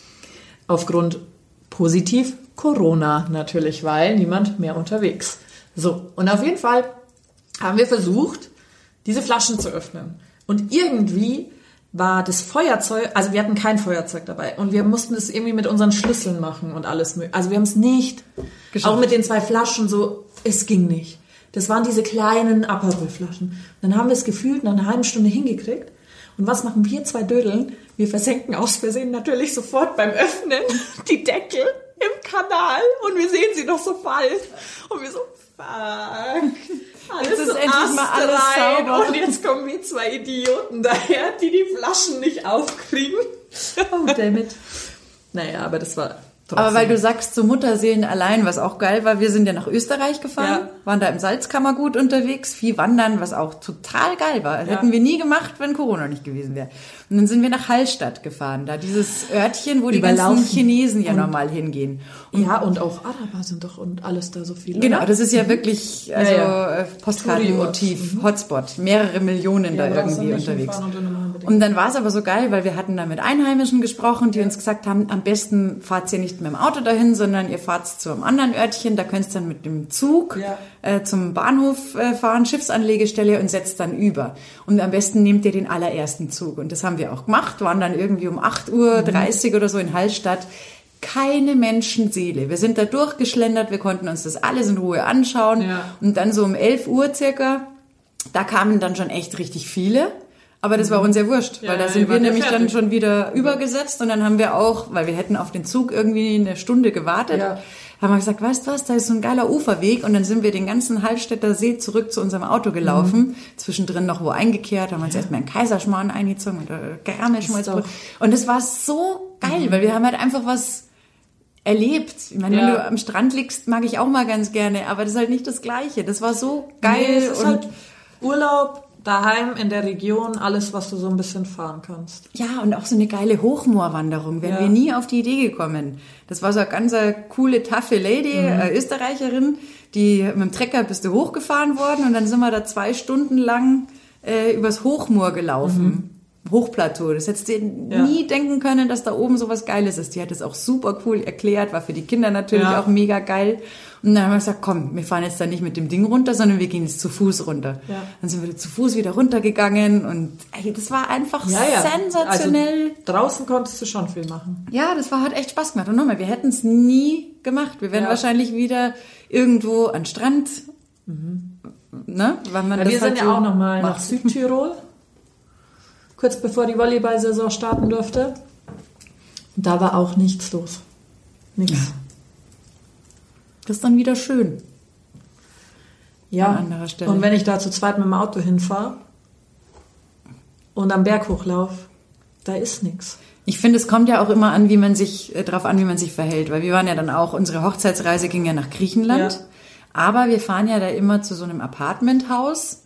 Aufgrund Positiv Corona natürlich, weil niemand mehr unterwegs. So, und auf jeden Fall haben wir versucht, diese Flaschen zu öffnen. Und irgendwie war das Feuerzeug, also wir hatten kein Feuerzeug dabei und wir mussten es irgendwie mit unseren Schlüsseln machen und alles. Also wir haben es nicht, Geschafft. auch mit den zwei Flaschen so, es ging nicht. Das waren diese kleinen Aperol-Flaschen. Dann haben wir es gefühlt nach einer halben Stunde hingekriegt. Und was machen wir zwei Dödeln? Wir versenken aus Versehen natürlich sofort beim Öffnen die Deckel im Kanal und wir sehen sie noch so fallen. Und wir so, fuck. Alles Jetzt ist endlich mal alles sauber. Und jetzt kommen wir zwei Idioten daher, die die Flaschen nicht aufkriegen. Oh, damit. Naja, aber das war. Aber weil du sagst, zu Mutterseelen allein, was auch geil war, wir sind ja nach Österreich gefahren, Ja. waren da im Salzkammergut unterwegs, viel wandern, was auch total geil war. Hätten wir nie gemacht, wenn Corona nicht gewesen wäre. Und dann sind wir nach Hallstatt gefahren, da dieses Örtchen, wo die ganzen Chinesen ja normal hingehen. ja, und auch Araber sind doch und alles da so viele. Genau, oder? das ist ja wirklich also ja. äh, Postkartenmotiv, Hotspot, mehrere Millionen Ja, da irgendwie unterwegs. Und dann war es aber so geil, weil wir hatten da mit Einheimischen gesprochen, die uns gesagt haben, am besten fahrt ihr nicht mit dem Auto dahin, sondern ihr fahrt zu einem anderen Örtchen, da könnt ihr dann mit dem Zug Ja. äh, zum Bahnhof äh, fahren, Schiffsanlegestelle und setzt dann über. Und am besten nehmt ihr den allerersten Zug. Und das haben wir auch gemacht, waren dann irgendwie um 8.30 Uhr oder so in Hallstatt. Keine Menschenseele. Wir sind da durchgeschlendert, wir konnten uns das alles in Ruhe anschauen. Ja. Und dann so um 11 Uhr circa, da kamen dann schon echt richtig viele. Aber das war uns ja wurscht, Ja, weil da sind wir ja nämlich dann fertig. schon wieder übergesetzt und dann haben wir auch, weil wir hätten auf den Zug irgendwie eine Stunde gewartet, Ja. haben wir gesagt, weißt du was, da ist so ein geiler Uferweg und dann sind wir den ganzen Hallstätter See zurück zu unserem Auto gelaufen, Mhm. zwischendrin noch wo eingekehrt, haben uns erstmal in Kaiserschmarrn eingezogen und äh, Garmischmalzbrot. doch- Und das war so geil, weil wir haben halt einfach was erlebt. Ich meine, wenn Ja. du am Strand liegst, mag ich auch mal ganz gerne, aber das ist halt nicht das Gleiche. Das war so geil Nee, und halt Urlaub, daheim in der Region, alles, was du so ein bisschen fahren kannst. Ja, und auch so eine geile Hochmoorwanderung. Wären Ja. wir nie auf die Idee gekommen. Das war so eine ganz äh, coole, taffe Lady, Mhm. äh, Österreicherin, die mit dem Trecker bist du hochgefahren worden und dann sind wir da zwei Stunden lang äh, übers Hochmoor gelaufen. Hochplateau. Das hättest du Mhm. Ja. nie denken können, dass da oben so was Geiles ist. Die hat es auch super cool erklärt, war für die Kinder natürlich Ja. auch mega geil. Und dann haben wir gesagt, komm, wir fahren jetzt da nicht mit dem Ding runter, sondern wir gehen jetzt zu Fuß runter. Ja. Dann sind wir zu Fuß wieder runtergegangen und ey, das war einfach sensationell. Also, draußen konntest du schon viel machen. Ja, das war, hat echt Spaß gemacht. Und nochmal, wir hätten es nie gemacht. Wir wären Ja. wahrscheinlich wieder irgendwo an Strand. Ne? Weil man Ja, das wir halt sind so ja auch nochmal nach. Südtirol, kurz bevor die Volleyball-Saison starten durfte. Und da war auch nichts los. Nichts. Das ist dann wieder schön. Ja. An anderer Stelle. Und wenn ich da zu zweit mit dem Auto hinfahre und am Berg hochlauf, da ist nichts. Ich finde, es kommt ja auch immer an, wie man sich, äh, drauf an, wie man sich verhält. Weil wir waren ja dann auch, unsere Hochzeitsreise ging ja nach Griechenland. Ja. Aber wir fahren ja da immer zu so einem Apartmenthaus,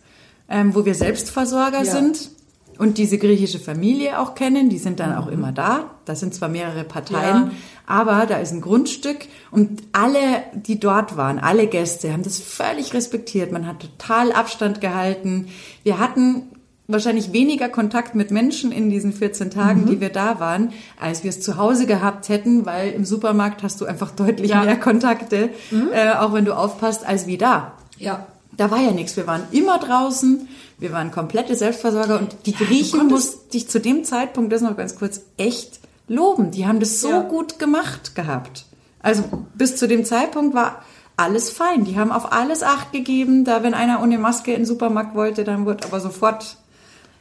ähm, wo wir Selbstversorger Ja. sind und diese griechische Familie auch kennen. Die sind dann auch immer da. Da sind zwar mehrere Parteien, Ja. Aber da ist ein Grundstück und alle, die dort waren, alle Gäste, haben das völlig respektiert. Man hat total Abstand gehalten. Wir hatten wahrscheinlich weniger Kontakt mit Menschen in diesen 14 Tagen, Mhm. die wir da waren, als wir es zu Hause gehabt hätten, weil im Supermarkt hast du einfach deutlich Ja. Mhm. mehr Kontakte, äh, auch wenn du aufpasst, als wie da. Ja. Da war ja nichts. Wir waren immer draußen. Wir waren komplette Selbstversorger und die Griechen konntest- musste ich zu dem Zeitpunkt, das noch ganz kurz, echt loben. Die haben das so Ja. gut gemacht gehabt. Also bis zu dem Zeitpunkt war alles fein. Die haben auf alles Acht gegeben. Da, wenn einer ohne Maske in den Supermarkt wollte, dann wurde aber sofort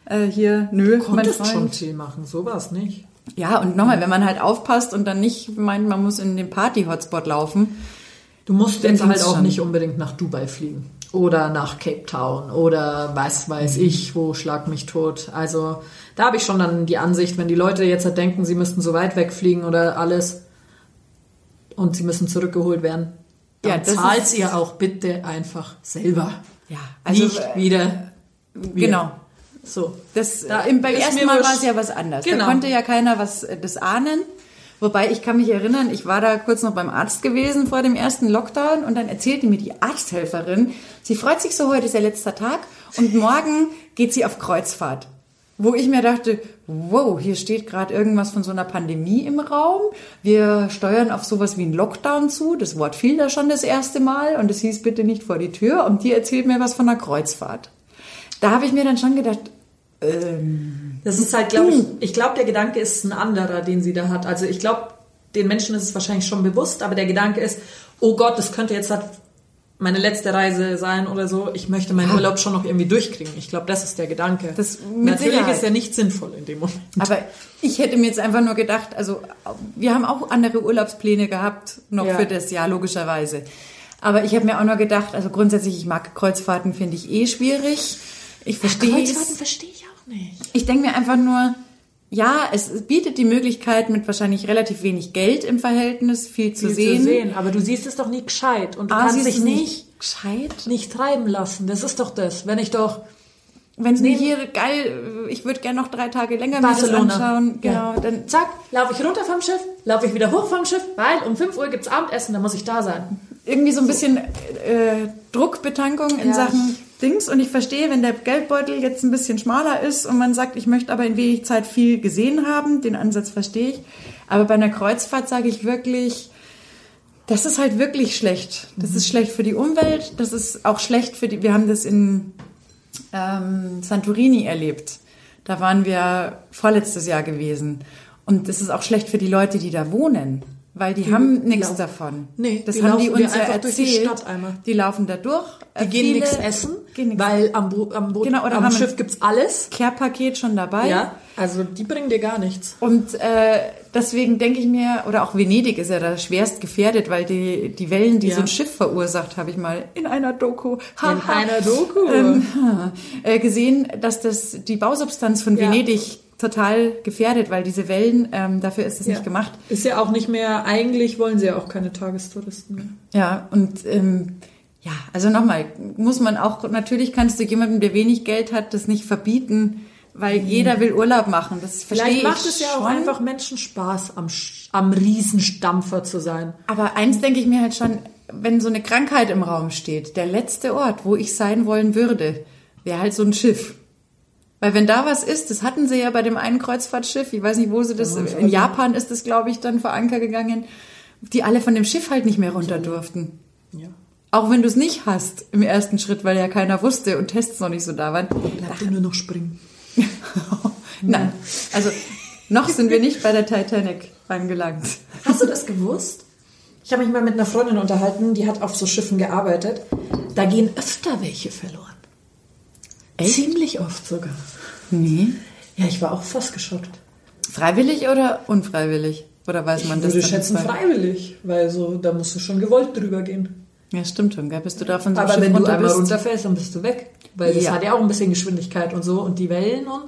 äh, hier, nö, mein Konntest Freund. schon viel machen, sowas nicht. Ja, und nochmal, wenn man halt aufpasst und dann nicht meint, man muss in den Party-Hotspot laufen. Du musst jetzt halt auch schon. nicht unbedingt nach Dubai fliegen. Oder nach Cape Town oder was weiß Mhm. ich, wo schlag mich tot. Also da habe ich schon dann die Ansicht, wenn die Leute jetzt halt denken, sie müssten so weit wegfliegen oder alles und sie müssen zurückgeholt werden, dann Ja, das zahlt ihr auch bitte einfach selber. Ja, also nicht äh, wieder. wir. genau. So. Das, Da im, beim ersten Mal war es ja was anderes. Genau. Da konnte ja keiner was äh, das ahnen. Wobei ich kann mich erinnern, ich war da kurz noch beim Arzt gewesen vor dem ersten Lockdown und dann erzählte mir die Arzthelferin, sie freut sich so, heute ist ihr letzter Tag und morgen geht sie auf Kreuzfahrt. wo ich mir dachte, wow, hier steht gerade irgendwas von so einer Pandemie im Raum. Wir steuern auf sowas wie einen Lockdown zu. Das Wort fiel da schon das erste Mal und es hieß bitte nicht vor die Tür. Und die erzählt mir was von einer Kreuzfahrt. Da habe ich mir dann schon gedacht, ähm, Das ist halt, glaube ich, ich glaube, der Gedanke ist ein anderer, den sie da hat. Also ich glaube, den Menschen ist es wahrscheinlich schon bewusst, aber der Gedanke ist, oh Gott, das könnte jetzt halt meine letzte Reise sein oder so. Ich möchte meinen Urlaub schon noch irgendwie durchkriegen. Ich glaube, das ist der Gedanke. Das- Natürlich Sicherheit. ist er nicht sinnvoll in dem Moment. aber ich hätte mir jetzt einfach nur gedacht, also wir haben auch andere Urlaubspläne gehabt, noch Ja. für das Jahr logischerweise. Aber ich habe mir auch nur gedacht, also grundsätzlich, ich mag Kreuzfahrten, finde ich eh schwierig. Ich verstehe es. verstehe ich auch nicht. Ich denke mir einfach nur, ja, es bietet die Möglichkeit, mit wahrscheinlich relativ wenig Geld im Verhältnis viel zu Viel sehen. Zu sehen. Aber du siehst es doch nie gescheit und du Ah, kannst dich nicht, gescheit. nicht treiben lassen. Das ist doch das. Wenn ich doch Wenn es mir hier geil, ich würde gerne noch drei Tage länger mir das Barcelona anschauen. Genau, ja. dann zack, laufe ich runter vom Schiff, laufe ich wieder hoch vom Schiff, weil um 5 Uhr gibt's Abendessen, da muss ich da sein. irgendwie so ein bisschen äh, Druckbetankung in Ja. Sachen Dings. Und ich verstehe, wenn der Geldbeutel jetzt ein bisschen schmaler ist und man sagt, ich möchte aber in wenig Zeit viel gesehen haben, den Ansatz verstehe ich. Aber bei einer Kreuzfahrt sage ich wirklich, das ist halt wirklich schlecht. Das ist schlecht für die Umwelt, das ist auch schlecht für die, wir haben das in ähm, Santorini erlebt. Da waren wir vorletztes Jahr gewesen. Und das ist auch schlecht für die Leute, die da wohnen. Weil die, haben nichts davon. Nee, das die haben die uns ja einfach erzählt. durch die Stadt einmal. Die laufen da durch. Die gehen nichts essen, gehen nix weil am, Bo am, Boot, Genau, oder am Schiff gibt's alles. Care-Paket schon dabei. Ja, also die bringen dir gar nichts. Und äh, deswegen denke ich mir, oder auch Venedig ist ja da schwerst gefährdet, weil die, die Wellen, die Ja. so ein Schiff verursacht, habe ich mal in einer Doku, In einer Doku. ähm, äh, gesehen, dass das die Bausubstanz von Ja. Total gefährdet, weil diese Wellen, ähm, dafür ist es Ja. nicht gemacht. Ist ja auch nicht mehr, eigentlich wollen sie ja auch keine Tagestouristen mehr. Ja, und ähm, ja, also nochmal, muss man auch, natürlich kannst du jemandem, der wenig Geld hat, das nicht verbieten, weil jeder will Urlaub machen. Das verstehe Vielleicht ich macht es ja auch einfach Menschen Spaß, am, am Riesenstampfer zu sein. Aber eins denke ich mir halt schon, wenn so eine Krankheit im Raum steht, der letzte Ort, wo ich sein wollen würde, wäre halt so ein Schiff. Weil wenn da was ist, das hatten sie ja bei dem einen Kreuzfahrtschiff, ich weiß nicht, wo sie das, in Japan ist es, glaube ich, dann vor Anker gegangen, die alle von dem Schiff halt nicht mehr runter durften. Ja. Auch wenn du es nicht hast im ersten Schritt, weil ja keiner wusste und Tests noch nicht so da waren. Bleibt nur noch springen. Nein, also noch sind wir nicht bei der Titanic angelangt. Hast du das gewusst? Ich habe mich mal mit einer Freundin unterhalten, die hat auf so Schiffen gearbeitet. Da gehen öfter welche verloren. Ziemlich oft sogar. Nee. Ja, ich war auch fast geschockt. Freiwillig oder unfreiwillig? Oder weiß man Ich das würde dann schätzen freiwillig, weil so, da musst du schon gewollt drüber gehen. Ja, stimmt schon, gell? Bist du da von so Aber Schiff wenn du einmal bist? runterfällst, dann bist du weg. Weil das Ja. hat ja auch ein bisschen Geschwindigkeit und so und die Wellen und.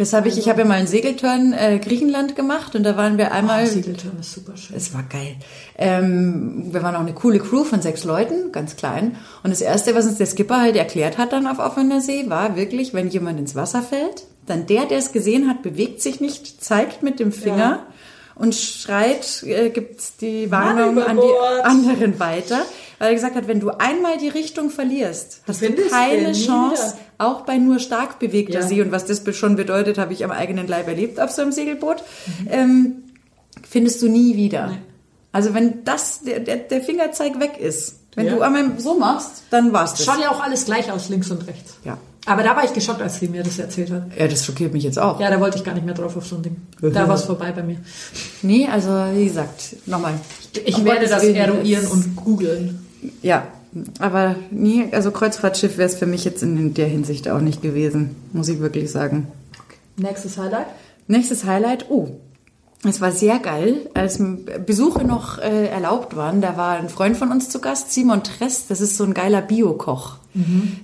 Das habe ich, ich habe ja mal einen Segelturn äh, Griechenland gemacht und da waren wir einmal. Oh, Segelturm ist super schön. es war geil. Ähm, wir waren auch eine coole Crew von sechs Leuten, ganz klein. Und das erste, was uns der Skipper halt erklärt hat dann auf offener See, war wirklich, wenn jemand ins Wasser fällt, dann der, der es gesehen hat, bewegt sich nicht, zeigt mit dem Finger Ja. und schreit, äh, gibt die Warnung an die anderen weiter. Weil er gesagt hat, wenn du einmal die Richtung verlierst, hast du keine Chance, auch bei nur stark bewegter Ja. See. Und was das schon bedeutet, habe ich am eigenen Leib erlebt auf so einem Segelboot. Ähm, findest du nie wieder. Nee. Also wenn das, der, der, der Fingerzeig weg ist, wenn Ja. du einmal so machst, dann war's das. Schaut ja auch alles gleich aus, links und rechts. Ja. Aber da war ich geschockt, als sie mir das erzählt hat. Ja, das schockiert mich jetzt auch. Ja, da wollte ich gar nicht mehr drauf auf so ein Ding. Da war es vorbei bei mir. Nee, also wie gesagt, nochmal. Ich Um werde das eruieren und googeln. Ja, aber nie, also Kreuzfahrtschiff wäre es für mich jetzt in der Hinsicht auch nicht gewesen, muss ich wirklich sagen. Nächstes Highlight. Nächstes Highlight, oh, es war sehr geil, als Besuche noch äh, erlaubt waren. Da war ein Freund von uns zu Gast, Simon Tress, das ist so ein geiler Biokoch.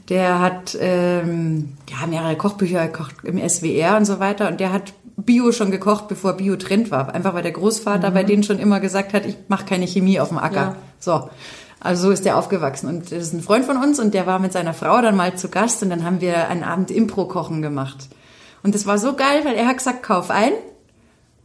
Der hat ähm, ja, mehrere Kochbücher gekocht im SWR und so weiter und der hat Bio schon gekocht, bevor Bio Trend war. Einfach weil der Großvater bei denen schon immer gesagt hat, ich mache keine Chemie auf dem Acker. Ja. So. Also so ist der aufgewachsen. Und das ist ein Freund von uns und der war mit seiner Frau dann mal zu Gast und dann haben wir einen Abend Impro-Kochen gemacht. Und das war so geil, weil er hat gesagt, kauf ein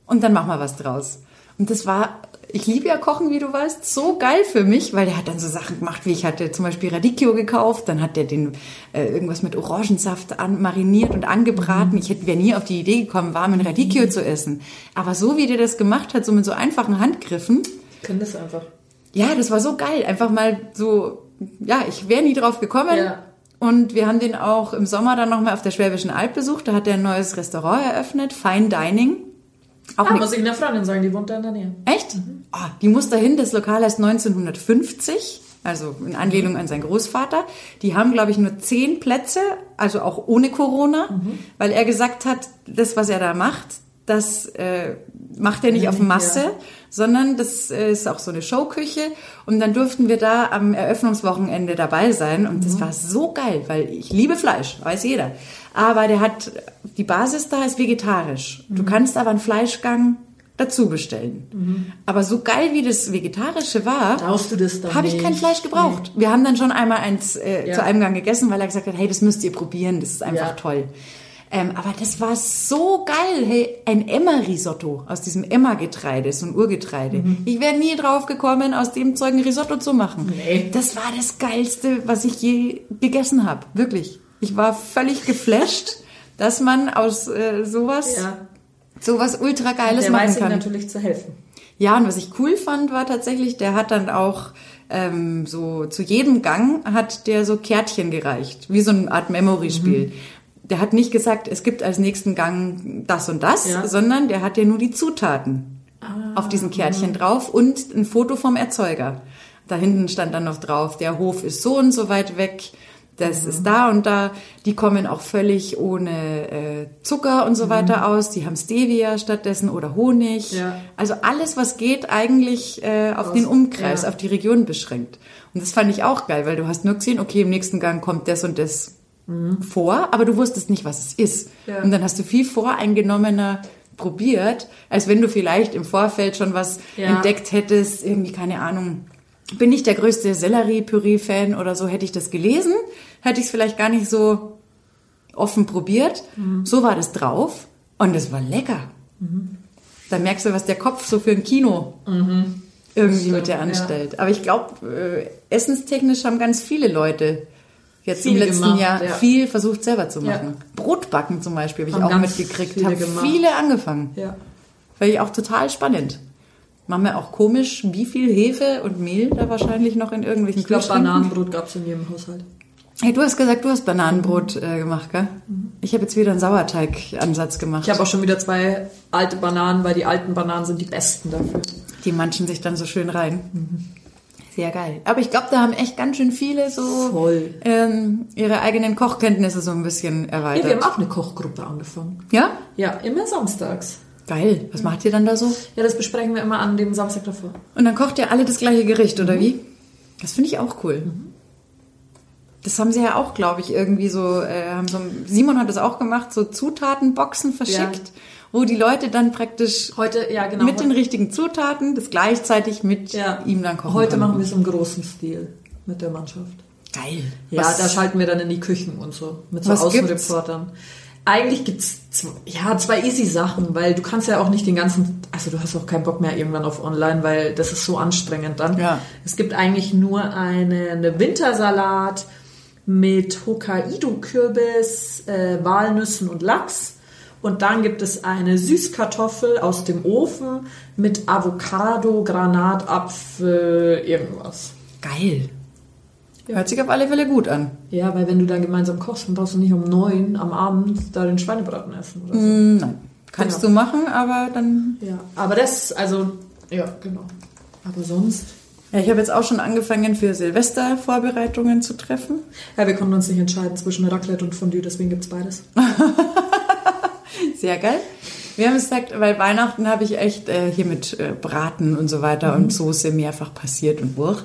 und dann mach mal was draus. Und das war, ich liebe ja Kochen, wie du weißt, so geil für mich, weil der hat dann so Sachen gemacht, wie ich hatte zum Beispiel Radicchio gekauft, dann hat der den äh, irgendwas mit Orangensaft an, mariniert und angebraten. Ich hätte wäre nie auf die Idee gekommen, warmen Radicchio zu essen. Aber so wie der das gemacht hat, so mit so einfachen Handgriffen, Ich kann das einfach. Ja, das war so geil. Einfach mal so, ja, ich wäre nie drauf gekommen. Ja. Und wir haben den auch im Sommer dann nochmal auf der Schwäbischen Alb besucht. Da hat er ein neues Restaurant eröffnet, Fine Dining. Auch Ah, muss ich einer Freundin sagen, die wohnt da in der Nähe. Echt? Ah, die muss dahin. Das Lokal heißt 1950, also in Anlehnung an seinen Großvater. Die haben, glaube ich, nur zehn Plätze, also auch ohne Corona, weil er gesagt hat, das, was er da macht, das äh, macht er nicht auf Masse, Ja. sondern das äh, ist auch so eine Showküche. Und dann durften wir da am Eröffnungswochenende dabei sein. Und das war so geil, weil ich liebe Fleisch, weiß jeder. Aber der hat, die Basis da ist vegetarisch. Du kannst aber einen Fleischgang dazu bestellen. Aber so geil wie das Vegetarische war, habe ich kein? Fleisch gebraucht. Wir haben dann schon einmal eins äh, Ja. zu einem Gang gegessen, weil er gesagt hat, hey, das müsst ihr probieren, das ist einfach Ja. toll. Ähm, aber das war so geil, hey, ein Emmer-Risotto aus diesem Emmer-Getreide, so ein Urgetreide. Ich wäre nie drauf gekommen, aus dem Zeug ein Risotto zu machen. Nee. Das war das Geilste, was ich je gegessen habe, wirklich. Ich war völlig geflasht, dass man aus äh, sowas, Ja. sowas ultra Geiles Der machen weiß kann. natürlich zu helfen. Ja, und was ich cool fand, war tatsächlich, der hat dann auch ähm, so zu jedem Gang hat der so Kärtchen gereicht, wie so eine Art Memory-Spiel. Mhm. Der hat nicht gesagt, es gibt als nächsten Gang das und das, Ja. Ah. sondern der hat ja nur die Zutaten auf diesen Kärtchen drauf und ein Foto vom Erzeuger. Da hinten stand dann noch drauf, der Hof ist so und so weit weg, das Mhm. ist da und da. Die kommen auch völlig ohne äh, Zucker und so weiter aus. Die haben Stevia stattdessen oder Honig. Mhm. Ja. Also alles, was geht, eigentlich äh, auf den Umkreis, ja. auf die Region beschränkt. Und das fand ich auch geil, weil du hast nur gesehen, okay, im nächsten Gang kommt das und das vor, aber du wusstest nicht, was es ist. Mhm. Ja. Und dann hast du viel voreingenommener probiert, als wenn du vielleicht im Vorfeld schon was Ja. entdeckt hättest, irgendwie, keine Ahnung. Bin nicht der größte Sellerie-Püree-Fan oder so, hätte ich das gelesen, hätte ich es vielleicht gar nicht so offen probiert. Mhm. So war das drauf und es war lecker. Da merkst du, was der Kopf so für ein Kino irgendwie stimmt, mit dir ja. anstellt. Aber ich glaube, äh, essenstechnisch haben ganz viele Leute jetzt im letzten gemacht, Jahr ja. viel versucht selber zu Ja. machen. Brotbacken zum Beispiel habe ich Haben auch mitgekriegt. viele Haben gemacht. viele angefangen. Ja. Fand ich auch total spannend. Machen wir auch komisch, wie viel Hefe und Mehl da wahrscheinlich noch in irgendwelchen Ich glaube? Bananenbrot gab es in jedem Haushalt. Hey, du hast gesagt, du hast Bananenbrot äh, gemacht, gell? Ich habe jetzt wieder einen Sauerteig-Ansatz gemacht. Ich habe auch schon wieder zwei alte Bananen, weil die alten Bananen sind die besten dafür. Die manchen sich dann so schön rein. Sehr geil. Aber ich glaube, da haben echt ganz schön viele so Voll. ähm, ihre eigenen Kochkenntnisse so ein bisschen Ja, wir erweitert. haben auch eine Kochgruppe angefangen. Ja? Ja, immer samstags. Geil. Was macht ihr dann da so? Ja, das besprechen wir immer an dem Samstag davor. Und dann kocht ihr alle das gleiche Gericht, oder wie? Das finde ich auch cool. Das haben sie ja auch, glaube ich, irgendwie so, äh, haben so, Simon hat das auch gemacht, so Zutatenboxen verschickt, wo die Leute dann praktisch Heute, ja genau. mit den richtigen Zutaten das gleichzeitig mit ja. ihm dann kochen Heute machen konnten. wir es im großen Stil mit der Mannschaft. Geil. Ja, Was- da schalten wir dann in die Küchen und so mit so Was Außenreportern. Eigentlich gibt's z- ja zwei easy Sachen, weil du kannst ja auch nicht den ganzen, also du hast auch keinen Bock mehr irgendwann auf Online, weil das ist so anstrengend dann. Ja. Es gibt eigentlich nur eine, eine Wintersalat mit Hokkaido-Kürbis, äh, Walnüssen und Lachs. Und dann gibt es eine Süßkartoffel aus dem Ofen mit Avocado, Granatapfel, irgendwas. Geil. Hört sich auf alle Fälle gut an. Ja, weil wenn du dann gemeinsam kochst, dann brauchst du nicht um neun am Abend da den Schweinebraten essen oder so. Hm, Nein. Kannst Genau. du machen, aber dann. Ja, aber das, also, ja, genau. Aber sonst? Ja, ich habe jetzt auch schon angefangen, für Silvester Vorbereitungen zu treffen. Ja, wir konnten uns nicht entscheiden zwischen Raclette und Fondue, deswegen gibt's beides. Sehr geil. Wir haben gesagt, weil Weihnachten habe ich echt äh, hier mit äh, Braten und so weiter und Soße mehrfach passiert und durch.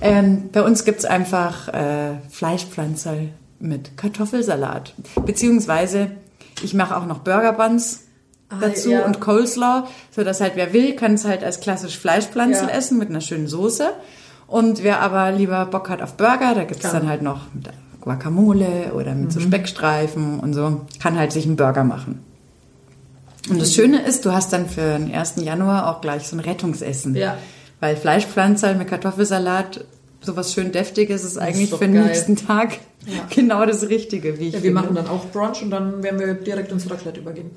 Ähm, bei uns gibt's einfach äh, Fleischpflanzerl mit Kartoffelsalat. Beziehungsweise ich mache auch noch Burger Buns dazu ja. und Coleslaw, so dass halt wer will, kann es halt als klassisch Fleischpflanzel Ja. essen mit einer schönen Soße. Und wer aber lieber Bock hat auf Burger, da gibt's Klar. dann halt noch mit Guacamole oder mit so Speckstreifen und so, kann halt sich einen Burger machen. Und das Schöne ist, du hast dann für den 1. Januar auch gleich so ein Rettungsessen. Ja. Weil Fleischpflanzer mit Kartoffelsalat, sowas schön deftiges, ist eigentlich doch für den geil. nächsten Tag Ja. genau das Richtige, wie ich Ja, wir finde. machen dann auch Brunch und dann werden wir direkt ins Raclette übergehen.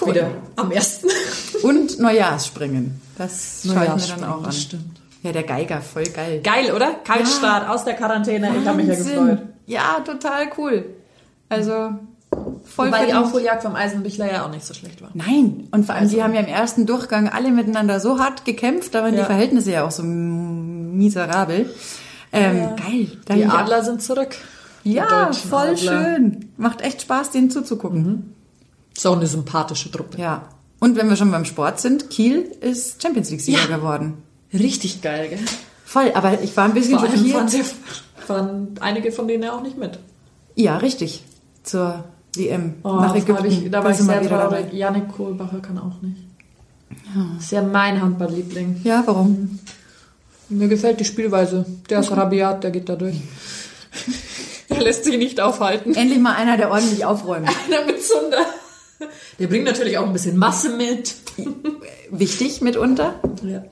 Cool. Wieder am ersten. Und Neujahrsspringen. Das schaue ich mir dann auch an. stimmt. Ja, der Geiger, voll geil. Geil, oder? Kaltstart aus der Quarantäne. Ich habe mich ja Wahnsinn. gefreut. Ja, total cool. Also voll Wobei die. Aufholjagd vom Eisenbichler ja auch nicht so schlecht war. Nein, und vor allem, Also die haben ja im ersten Durchgang alle miteinander so hart gekämpft, da waren die Ja. Verhältnisse ja auch so miserabel. Ähm, Ja. Geil. Die Adler sind zurück. Die Ja, voll Adler. schön. Macht echt Spaß, denen zuzugucken. Ist auch eine sympathische Truppe. Ja. Und wenn wir schon beim Sport sind, Kiel ist Champions League-Sieger Ja. geworden. Richtig geil, gell? Voll, aber ich war ein bisschen Vor schockiert. sie, fahren einige von denen ja auch nicht mit. Ja, richtig. Zur WM Oh, nach Ägypten. Ich, da war ich sehr traurig. dabei. Janik Kohlbacher kann auch nicht. Ist ja mein Handballliebling. Ja, warum? Mir gefällt die Spielweise. Der ist rabiat, der geht da durch. der lässt sich nicht aufhalten. Endlich mal einer, der ordentlich aufräumt. Einer mit Zunder. Der bringt natürlich auch ein bisschen Masse mit. Wichtig mitunter. Ja.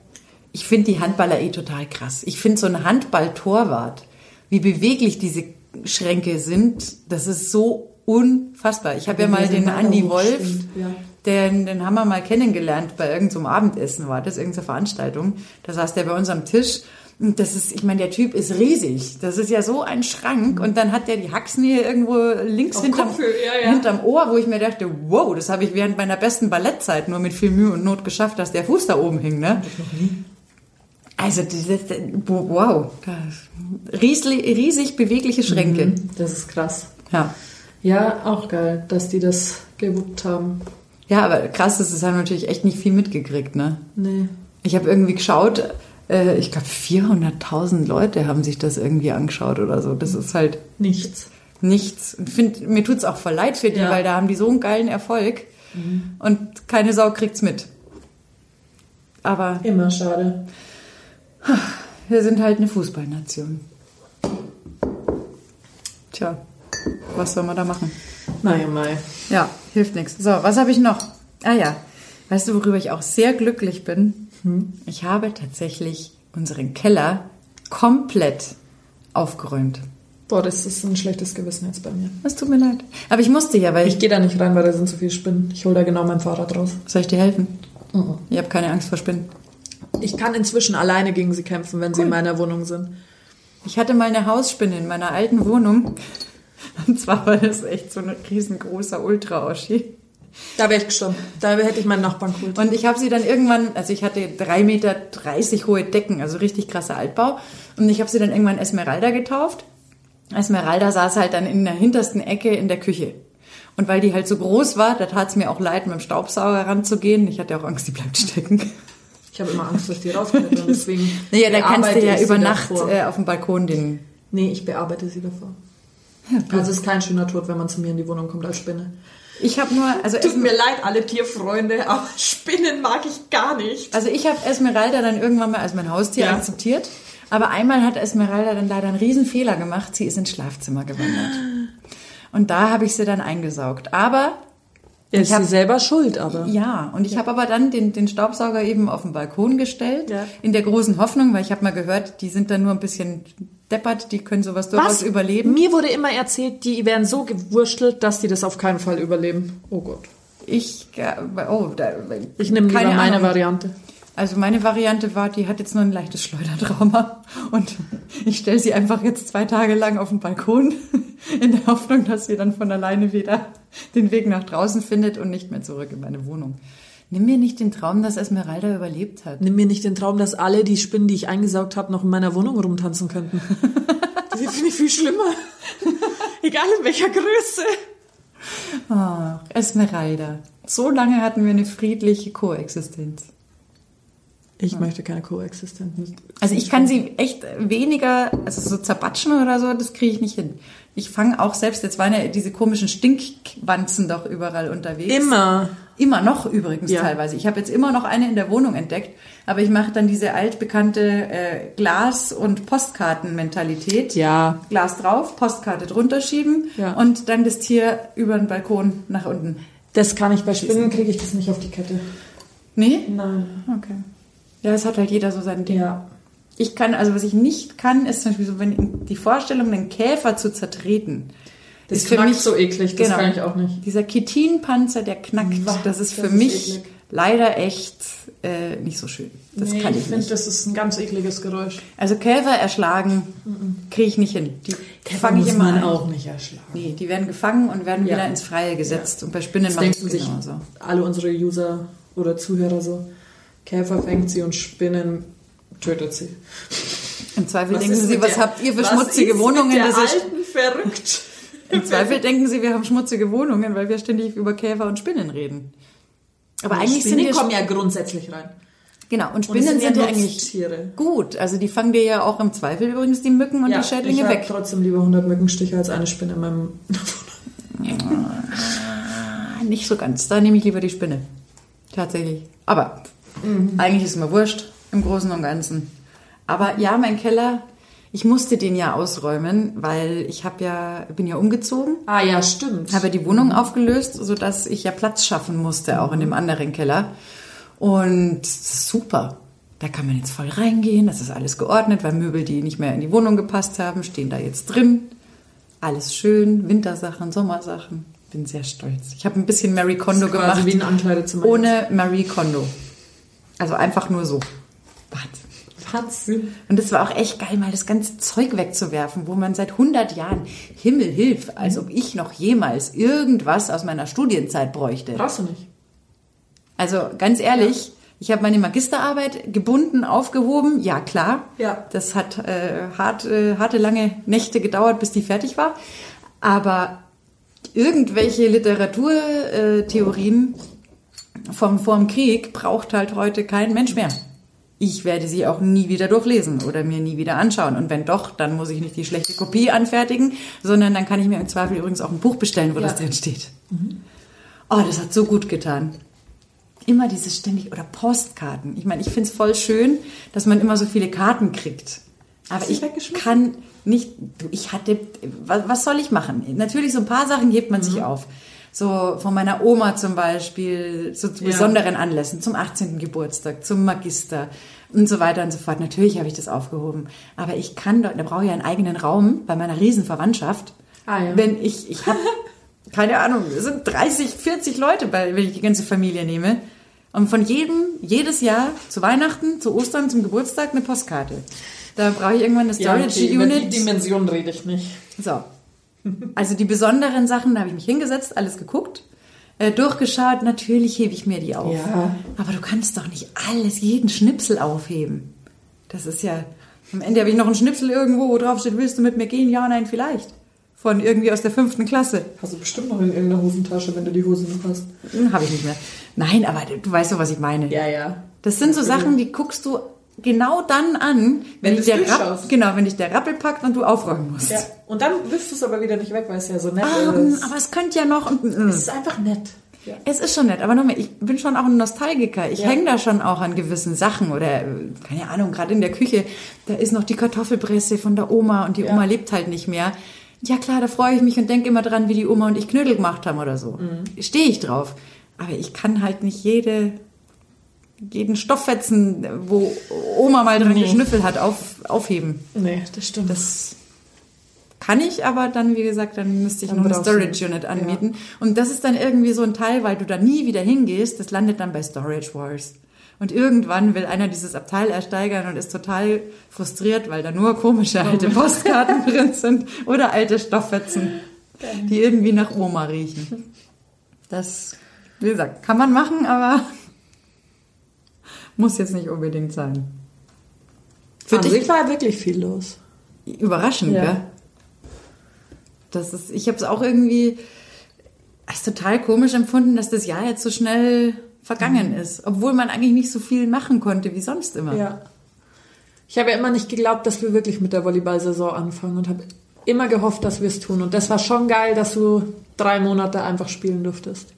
Ich finde die Handballer eh total krass. Ich finde so ein Handballtorwart, wie beweglich diese Schränke sind, das ist so unfassbar. Ich habe ja Ja, mal den auch Wolf, ja. den, den haben wir mal kennengelernt bei irgendeinem Abendessen, war das, irgendeine Veranstaltung. Da saß der bei uns am Tisch. Und das ist, ich meine, der Typ ist riesig. Das ist ja so ein Schrank. Und dann hat der die Haxen hier irgendwo links Auf hinterm, Kopfhöhe, ja, hinterm Ohr, wo ich mir dachte, wow, das habe ich während meiner besten Ballettzeit nur mit viel Mühe und Not geschafft, dass der Fuß da oben hing, ne? Also, wow. Riesig, riesig bewegliche Schränke. Mhm. Das ist krass. Ja. Ja, auch geil, dass die das gewuppt haben. Ja, aber krass ist, das haben natürlich echt nicht viel mitgekriegt, ne? Nee. Ich habe irgendwie geschaut, äh, ich glaube 400.000 Leute haben sich das irgendwie angeschaut oder so. Das ist halt Nichts. nichts. Und find, mir tut's auch voll leid für die, Ja. weil da haben die so einen geilen Erfolg und keine Sau kriegt's mit. Aber Immer schade. wir sind halt eine Fußballnation. Tja, was soll man da machen? Naja, Mai. Ja, hilft nichts. So, was habe ich noch? Ah ja, weißt du, worüber ich auch sehr glücklich bin? Ich habe tatsächlich unseren Keller komplett aufgeräumt. Boah, das ist ein schlechtes Gewissen jetzt bei mir. Es tut mir leid. Aber ich musste ja, weil ich... Ich gehe da nicht rein, weil da sind zu viele Spinnen. Ich hole da genau mein Fahrrad raus. Soll ich dir helfen? Ich habe keine Angst vor Spinnen. Ich kann inzwischen alleine gegen sie kämpfen, wenn sie in meiner Wohnung sind. Ich hatte mal eine Hausspinne in meiner alten Wohnung. Und zwar war das echt so ein riesengroßer Ultra-Oschi. Da wäre ich gestorben. Da hätte ich meinen Nachbarn geholt. Und ich habe sie dann irgendwann, also ich hatte 3,30 Meter hohe Decken, also richtig krasser Altbau. Und ich habe sie dann irgendwann Esmeralda getauft. Esmeralda saß halt dann in der hintersten Ecke in der Küche. Und weil die halt so groß war, da tat es mir auch leid, mit dem Staubsauger ranzugehen. Ich hatte auch Angst, die bleibt stecken. Ich habe immer Angst, dass die rauskommt. Deswegen Naja, da kannst du ja über Nacht davor. äh, auf dem Balkon den... Nee, ich bearbeite sie davor. Also es ist kein schöner Tod, wenn man zu mir in die Wohnung kommt als Spinne. Ich habe nur, also Tut mir leid, alle Tierfreunde, aber Spinnen mag ich gar nicht. Also ich habe Esmeralda dann irgendwann mal als mein Haustier Ja. akzeptiert. Aber einmal hat Esmeralda dann leider einen riesen Fehler gemacht. Sie ist ins Schlafzimmer gewandert. Und da habe ich sie dann eingesaugt. Aber Ist hab- sie selber schuld, aber. ja, und ich habe aber dann den, den Staubsauger eben auf den Balkon gestellt. Ja. In der großen Hoffnung, weil ich habe mal gehört, die sind dann nur ein bisschen deppert, die können sowas durchaus überleben. Mir wurde immer erzählt, die wären so gewurstelt, dass die das auf keinen Fall überleben. Oh Gott. Ich, äh, oh, da, Ich nehme lieber keine meine Ahnung. Variante. Also meine Variante war, die hat jetzt nur ein leichtes Schleudertrauma und ich stelle sie einfach jetzt zwei Tage lang auf den Balkon in der Hoffnung, dass sie dann von alleine wieder den Weg nach draußen findet und nicht mehr zurück in meine Wohnung. Nimm mir nicht den Traum, dass Esmeralda überlebt hat. Nimm mir nicht den Traum, dass alle die Spinnen, die ich eingesaugt habe, noch in meiner Wohnung rumtanzen könnten. Das finde ich viel schlimmer. Egal in welcher Größe. Ach, Esmeralda. So lange hatten wir eine friedliche Koexistenz. Ich möchte keine Koexistenz. Also ich kann sie echt weniger, also so zerbatschen oder so, das kriege ich nicht hin. Ich fange auch selbst, jetzt waren ja diese komischen Stinkwanzen doch überall unterwegs. Immer. Immer noch übrigens Ja. teilweise. Ich habe jetzt immer noch eine in der Wohnung entdeckt, aber ich mache dann diese altbekannte äh, Glas- und Postkartenmentalität. Ja. Glas drauf, Postkarte drunter schieben Ja. und dann das Tier über den Balkon nach unten. Das kann ich bei Spinnen, kriege ich das nicht auf die Kette. Nee? Nein. Okay. Ja, es hat halt jeder so sein Ding. Ja. Ich kann, also was ich nicht kann, ist zum Beispiel so, wenn die Vorstellung, einen Käfer zu zertreten. Das ist für mich so eklig, das genau, kann ich auch nicht. Dieser Chitinpanzer, der knackt, Wah, das ist das für ist mich eklig. leider echt äh, nicht so schön. Das nee, kann ich ich, finde, das ist ein ganz ekliges Geräusch. Also Käfer erschlagen kriege ich nicht hin. Die fange ich immer man ein. auch nicht erschlagen. Nee, die werden gefangen und werden Ja. wieder ins Freie gesetzt. Und bei Spinnen Das denken es sich genauso. alle unsere User oder Zuhörer so. Käfer fängt sie und Spinnen tötet sie. Im Zweifel Was denken sie, was der- habt ihr für schmutzige Wohnungen? Das ist, alten verrückt. Im Zweifel denken sie, wir haben schmutzige Wohnungen, weil wir ständig über Käfer und Spinnen reden. Aber eigentlich sind Spinnen wir kommen ja grundsätzlich rein. genau und Und Spinnen es sind ja Nutztiere. eigentlich gut. Also die fangen dir ja auch im Zweifel übrigens die Mücken und ja, die Schädlinge ich weg. trotzdem lieber 100 Mückenstiche als eine Spinne in meinem Ah, Nicht so ganz. Da nehme ich lieber die Spinne. Tatsächlich. Aber eigentlich ist es mir wurscht im Großen und Ganzen. Aber ja, mein Keller, ich musste den ja ausräumen, weil ich habe ja bin ja umgezogen. Ah ja, stimmt. habe die Wohnung aufgelöst, sodass ich ja Platz schaffen musste, auch in dem anderen Keller. Und super. Da kann man jetzt voll reingehen, das ist alles geordnet, weil Möbel, die nicht mehr in die Wohnung gepasst haben, stehen da jetzt drin. Alles schön, Wintersachen, Sommersachen. Bin sehr stolz. Ich habe ein bisschen Marie Kondo gemacht, wie ein Ankleidezimmer. ohne Marie Kondo. Also einfach nur so. Wahnsinn. Was? Und es war auch echt geil, mal das ganze Zeug wegzuwerfen, wo man seit 100 Jahren, Himmel hilf, als ob ich noch jemals irgendwas aus meiner Studienzeit bräuchte. Brauchst du nicht. Also ganz ehrlich, ich habe meine Magisterarbeit gebunden, aufgehoben, ja klar. Ja. Das hat äh, hart, äh, harte, lange Nächte gedauert, bis die fertig war. Aber irgendwelche Literaturtheorien äh, Vom vorm Krieg braucht halt heute kein Mensch mehr. Ich werde sie auch nie wieder durchlesen oder mir nie wieder anschauen. Und wenn doch, dann muss ich nicht die schlechte Kopie anfertigen, sondern dann kann ich mir im Zweifel übrigens auch ein Buch bestellen, wo Ja. das drin steht. Oh, das hat so gut getan. Immer dieses ständig, oder Postkarten. Ich meine, ich finde es voll schön, dass man immer so viele Karten kriegt. Aber ich kann nicht, du, ich hatte, was, soll ich machen? Natürlich, so ein paar Sachen gibt man Mhm. sich auf. So von meiner Oma zum Beispiel, so zu Ja. besonderen Anlässen, zum 18. Geburtstag, zum Magister und so weiter und so fort. Natürlich habe ich das aufgehoben. Aber ich kann dort, da brauche ich einen eigenen Raum bei meiner Riesenverwandtschaft. Ah, ja. Wenn ich, ich habe, keine Ahnung, es sind 30, 40 Leute, bei, wenn ich die ganze Familie nehme. Und von jedem, jedes Jahr zu Weihnachten, zu Ostern, zum Geburtstag eine Postkarte. Da brauche ich irgendwann eine Ja, Storage okay, über die Unit. Dimension rede ich nicht. So. Also die besonderen Sachen, da habe ich mich hingesetzt, alles geguckt, äh, durchgeschaut. Natürlich hebe ich mir die auf. Ja. Aber du kannst doch nicht alles, jeden Schnipsel aufheben. Das ist ja. Am Ende habe ich noch einen Schnipsel irgendwo, wo drauf steht, willst du mit mir gehen? Ja, nein, vielleicht. Von irgendwie aus der fünften Klasse. Hast du bestimmt noch in irgendeiner Hosentasche, wenn du die Hose noch hast. Hm, Habe ich nicht mehr. Nein, aber du weißt so, was ich meine. Ja, ja. Das sind so Sachen, die guckst du genau dann an, wenn, Wenn dich der Rapp, genau, wenn dich der Rappel packt und du aufräumen musst. ja. Und dann wirfst du es aber wieder nicht weg, weil es ja so nett Ah, ist. aber es könnte ja noch. und- Es ist einfach nett. Ja. Es ist schon nett, aber nochmal, ich bin schon auch ein Nostalgiker. Ich Ja. hänge da schon auch an gewissen Sachen oder, äh, keine Ahnung, gerade in der Küche, da ist noch die Kartoffelpresse von der Oma und die Ja. Oma lebt halt nicht mehr. Ja klar, da freue ich mich und denke immer dran, wie die Oma und ich Knödel gemacht haben oder so. Mhm. Stehe ich drauf. Aber ich kann halt nicht jede, jeden Stofffetzen, wo Oma mal dran Nee. geschnüffelt hat, auf, aufheben. Nee, das stimmt. Das kann ich, aber dann, wie gesagt, dann müsste ich Dann noch eine Storage Unit anmieten. Und das ist dann irgendwie so ein Teil, weil du da nie wieder hingehst, das landet dann bei Storage Wars. Und irgendwann will einer dieses Abteil ersteigern und ist total frustriert, weil da nur komische alte Postkarten drin sind oder alte Stofffetzen, die irgendwie nach Oma riechen. Das, wie gesagt, kann man machen, aber muss jetzt nicht unbedingt sein. Für An dich war wirklich viel los. Überraschend, Ja. gell? Das ist, ich habe es auch irgendwie als total komisch empfunden, dass das Jahr jetzt so schnell vergangen ist, obwohl man eigentlich nicht so viel machen konnte wie sonst immer. Ja. Ich habe ja immer nicht geglaubt, dass wir wirklich mit der Volleyball-Saison anfangen und habe immer gehofft, dass wir es tun. Und das war schon geil, dass du drei Monate einfach spielen durftest.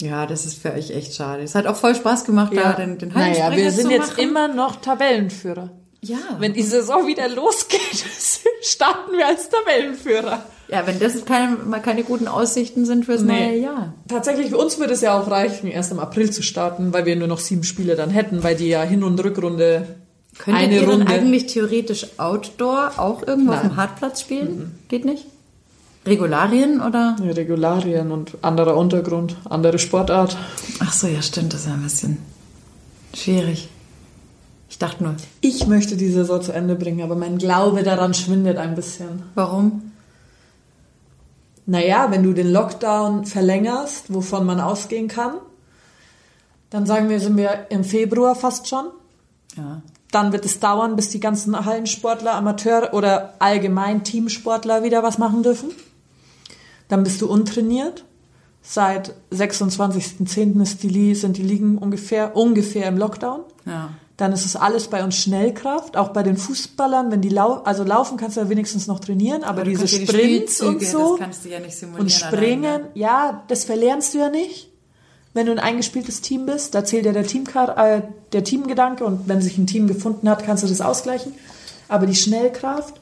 Ja, das ist für euch echt schade. Es hat auch voll Spaß gemacht, da den, den naja, wir sind jetzt immer noch Tabellenführer. Ja. Wenn die Saison wieder losgeht, starten wir als Tabellenführer. Ja, wenn das keine, mal keine guten Aussichten sind fürs Nee. neue Jahr. Tatsächlich, für uns würde es ja auch reichen, erst im April zu starten, weil wir nur noch sieben Spiele dann hätten, weil die ja Hin- und Rückrunde Könntet eine ihr Runde. eigentlich theoretisch Outdoor auch irgendwo auf Nein. dem Hartplatz spielen? Geht nicht? Regularien oder? Regularien und anderer Untergrund, andere Sportart. Ach so, ja, stimmt, das ist ja ein bisschen schwierig. Ich dachte nur, Ich möchte die Saison zu Ende bringen, aber mein Glaube daran schwindet ein bisschen. warum? Naja, wenn du den Lockdown verlängerst, wovon man ausgehen kann, dann sagen wir, sind wir im Februar fast schon. Ja. Dann wird es dauern, bis die ganzen Hallensportler, Amateur oder allgemein Teamsportler wieder was machen dürfen. Dann bist du untrainiert. Seit 26.10. ist die Li- sind die Ligen ungefähr, ungefähr im Lockdown. Ja. Dann ist es alles bei uns Schnellkraft, auch bei den Fußballern, wenn die lau also laufen kannst du ja wenigstens noch trainieren, aber, du diese ja die Sprints und so Das kannst du ja nicht simulieren. und springen, alleine. ja, das verlernst du ja nicht, wenn du ein eingespieltes Team bist. Da zählt ja der, Teamkar äh, der Teamgedanke und wenn sich ein Team gefunden hat, kannst du das ausgleichen. Aber die Schnellkraft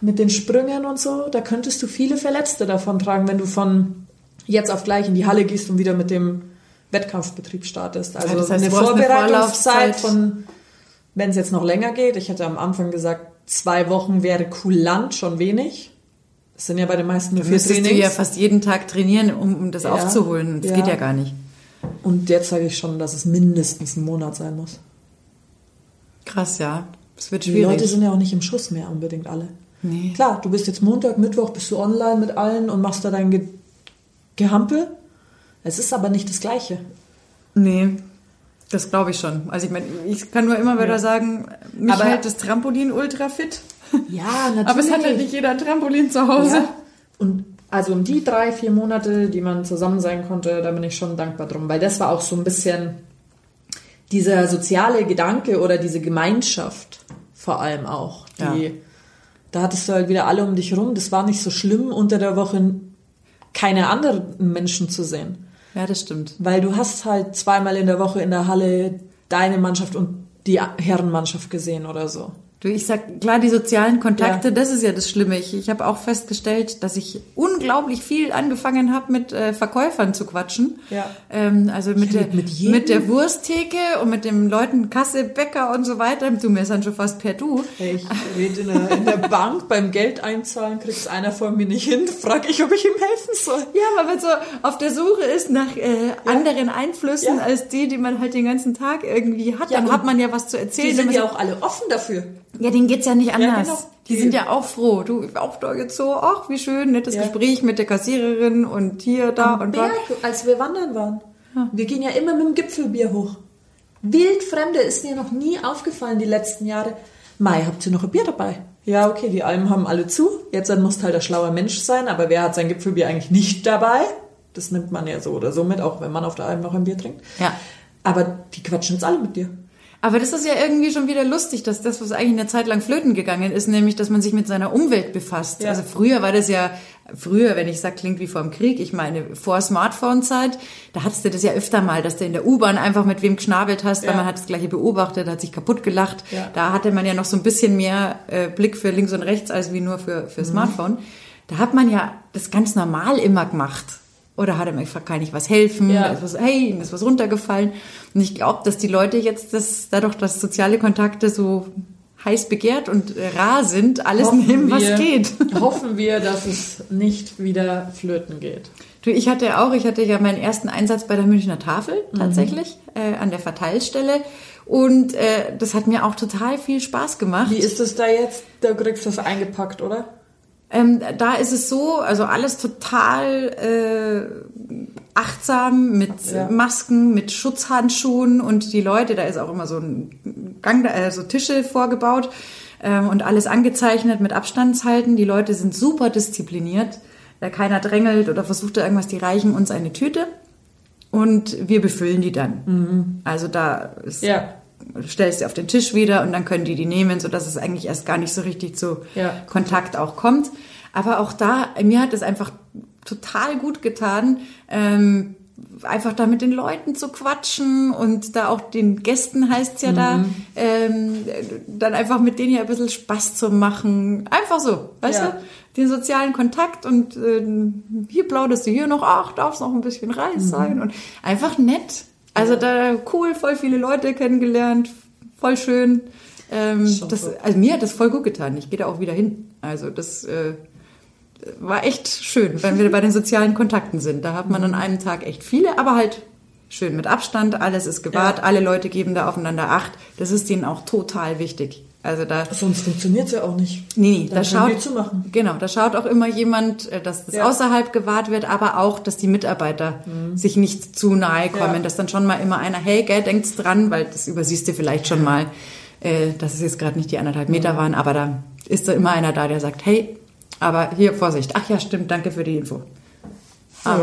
mit den Sprüngen und so, da könntest du viele Verletzte davon tragen, wenn du von jetzt auf gleich in die Halle gehst und wieder mit dem Wettkampfbetrieb startest. Also das heißt, eine eine Vorbereitungszeit Vorlaufzeit. von, wenn es jetzt noch länger geht, ich hätte am Anfang gesagt, zwei Wochen wäre kulant schon wenig. Das sind ja bei den meisten nur vier Müsstest du Trainings. ja fast jeden Tag trainieren, um, um das Ja. aufzuholen. Das Ja. geht ja gar nicht. Und jetzt sage ich schon, dass es mindestens ein Monat sein muss. Krass, ja. Das wird Die schwierig. Leute sind ja auch nicht im Schuss mehr unbedingt alle. Nee. Klar, du bist jetzt Montag, Mittwoch, bist du online mit allen und machst da dein Ge Gehampel. Es ist aber nicht das Gleiche. Nee, das glaube ich schon. Also ich meine, ich kann nur immer wieder Ja. sagen, mich Aber- hält das Trampolin ultra fit. Ja, natürlich. Aber es hat halt nicht jeder ein Trampolin zu Hause. Ja. Und also um die drei, vier Monate, die man zusammen sein konnte, da bin ich schon dankbar drum. Weil das war auch so ein bisschen dieser soziale Gedanke oder diese Gemeinschaft vor allem auch. Die, Ja. Da hattest du halt wieder alle um dich rum. Das war nicht so schlimm, unter der Woche keine anderen Menschen zu sehen. Ja, das stimmt. Weil du hast halt zweimal in der Woche in der Halle deine Mannschaft und die Herrenmannschaft gesehen oder so. Du, ich sag klar, die sozialen Kontakte, Ja. das ist ja das Schlimme. Ich, ich habe auch festgestellt, dass ich unglaublich viel angefangen habe, mit äh, Verkäufern zu quatschen. Ja. Ähm, also mit, Ja, der, mit mit der Wursttheke und mit dem Leuten Kasse, Bäcker und so weiter. Du mir ist dann schon fast per Du. Ich rede in der, in der Bank beim Geld einzahlen, kriegt einer von mir nicht hin, frag ich, ob ich ihm helfen soll. Ja, weil man so auf der Suche ist nach äh, anderen Einflüssen Ja. als die, die man halt den ganzen Tag irgendwie hat. Ja, dann hat man ja was zu Die erzählen. sind Man ja auch alle offen dafür. Ja, denen geht's ja nicht anders. genau. Die, Die- sind ja auch froh. Du, auch da jetzt so, ach, wie schön, nettes Ja. Gespräch mit der Kassiererin und hier, da und da. Berg, als wir wandern waren. Wir gehen ja immer mit dem Gipfelbier hoch. Wildfremde ist mir noch nie aufgefallen die letzten Jahre. Mai, habt ihr noch ein Bier dabei? Ja, okay, die Almen haben alle zu. Jetzt dann muss halt ein schlauer Mensch sein, aber wer hat sein Gipfelbier eigentlich nicht dabei? Das nimmt man ja so oder so mit, auch wenn man auf der Alm noch ein Bier trinkt. Ja. Aber die quatschen jetzt alle mit dir. Aber das ist ja irgendwie schon wieder lustig, dass das, was eigentlich eine Zeit lang flöten gegangen ist, nämlich, dass man sich mit seiner Umwelt befasst. Ja. Also früher war das ja, früher, wenn ich sage, klingt wie vor dem Krieg, ich meine, vor Smartphone-Zeit, da hattest du das ja öfter mal, dass du in der U-Bahn einfach mit wem geschnabelt hast, weil Ja. man hat das gleiche beobachtet, hat sich kaputt gelacht. Ja. Da hatte man ja noch so ein bisschen mehr äh, Blick für links und rechts als wie nur für, Mhm. für Smartphone. Da hat man ja das ganz normal immer gemacht. Oder hat er mir gefragt, kann ich was helfen? Ja. Da ist was, hey, ihm ist was runtergefallen. Und ich glaube, dass die Leute jetzt, das, dadurch, dass soziale Kontakte so heiß begehrt und rar sind, alles nehmen, was wir, geht. Hoffen wir, dass es nicht wieder flöten geht. Du, ich hatte auch, ich hatte ja meinen ersten Einsatz bei der Münchner Tafel Mhm. tatsächlich, äh, an der Verteilstelle. Und äh, das hat mir auch total viel Spaß gemacht. Wie ist es da jetzt? Da kriegst du das eingepackt, oder? Ähm, da ist es so, also alles total äh, achtsam mit Ja. Masken, mit Schutzhandschuhen und die Leute, da ist auch immer so ein Gang, da- äh, so Tische vorgebaut ähm, und alles angezeichnet mit Abstandshalten. Die Leute sind super diszipliniert, da keiner drängelt oder versucht da irgendwas, die reichen uns eine Tüte und wir befüllen die dann. Also da ist, Mhm. Ja. Stellst du auf den Tisch wieder und dann können die die nehmen, sodass es eigentlich erst gar nicht so richtig zu Ja. Kontakt auch kommt. Aber auch da, mir hat es einfach total gut getan, ähm, einfach da mit den Leuten zu quatschen und da auch den Gästen heißt's ja da, ähm, dann einfach mit denen ja ein bisschen Spaß zu machen. Einfach so, weißt Ja. du? Den sozialen Kontakt und ähm, hier plauderst du hier noch, ach, darf's noch ein bisschen Reis sein und einfach nett. Also da cool, voll viele Leute kennengelernt, voll schön. Ähm, das, so. also mir hat das voll gut getan. Ich gehe da auch wieder hin. Also das äh, war echt schön, wenn wir bei den sozialen Kontakten sind. Da hat man an einem Tag echt viele, aber halt schön mit Abstand. Alles ist gewahrt. Ja. Alle Leute geben da aufeinander Acht. Das ist denen auch total wichtig. Also da Sonst funktioniert's ja auch nicht. Nee, nee, Dann da schaut, die zumachen. genau, da schaut auch immer jemand, äh, dass das Ja. außerhalb gewahrt wird, aber auch, dass die Mitarbeiter sich nicht zu nahe kommen, Mhm. Ja. dass dann schon mal immer einer, hey, gell, denkt's dran, weil das übersiehst du vielleicht schon mal, äh, dass es jetzt gerade nicht die anderthalb Mhm. Meter waren, aber da ist da immer einer da, der sagt, hey, aber hier, Vorsicht, ach ja, stimmt, danke für die Info. Aber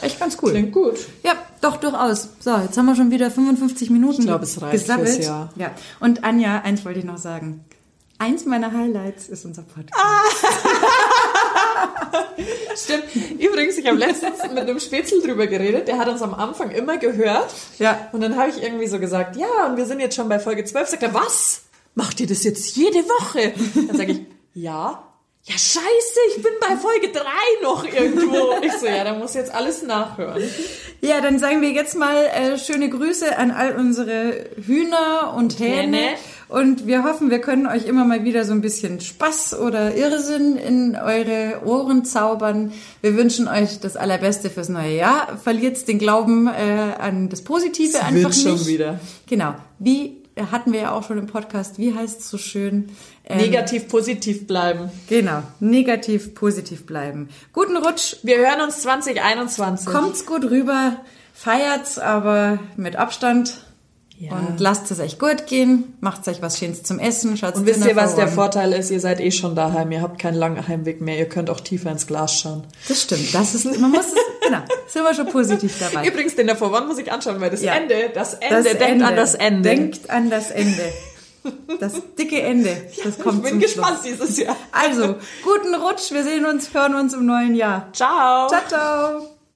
Ja. echt ganz cool. Klingt gut. Ja, doch, durchaus. So, jetzt haben wir schon wieder 55 Minuten Ich glaub, es reicht gesammelt. fürs Jahr. Ja. Und Anja, eins wollte ich noch sagen. Eins meiner Highlights ist unser Podcast. Stimmt. Übrigens, ich habe letztens mit einem Spätzl drüber geredet. Der hat uns am Anfang immer gehört. Ja. Und dann habe ich irgendwie so gesagt, ja, und wir sind jetzt schon bei Folge 12. Sagt er, was? Macht ihr das jetzt jede Woche? Dann sage ich, ja. Ja, scheiße, ich bin bei Folge 3 noch irgendwo. Ich so, ja, da muss jetzt alles nachhören. Ja, dann sagen wir jetzt mal äh, schöne Grüße an all unsere Hühner und Hähne. Hähne. Und wir hoffen, wir können euch immer mal wieder so ein bisschen Spaß oder Irrsinn in eure Ohren zaubern. Wir wünschen euch das Allerbeste fürs neue Jahr. Verliert den Glauben äh, an das Positive Es einfach wird schon nicht. wieder. Genau. Wie hatten wir ja auch schon im Podcast, wie heißt es so schön? Ähm, Negativ, positiv bleiben. Genau. Negativ, positiv bleiben. Guten Rutsch. Wir hören uns 2021. Kommt's gut rüber. Feiert's, aber mit Abstand. Ja. Und lasst es euch gut gehen. Macht euch was Schönes zum Essen. Schaut's Und wisst ihr, was der. Vorteil ist? Ihr seid eh schon daheim. Ihr habt keinen langen Heimweg mehr. Ihr könnt auch tiefer ins Glas schauen. Das stimmt. Das ist, man muss es, genau. Sind wir schon positiv dabei. Übrigens, den der For One muss ich anschauen, weil das Ja. Ende, das Ende, Das denkt Ende. an das Ende. Denkt an das Ende. Das dicke Ende. Das kommt ich bin zum gespannt Schluss. dieses Jahr. Also, guten Rutsch. Wir sehen uns, hören uns im neuen Jahr. Ciao. Ciao, ciao.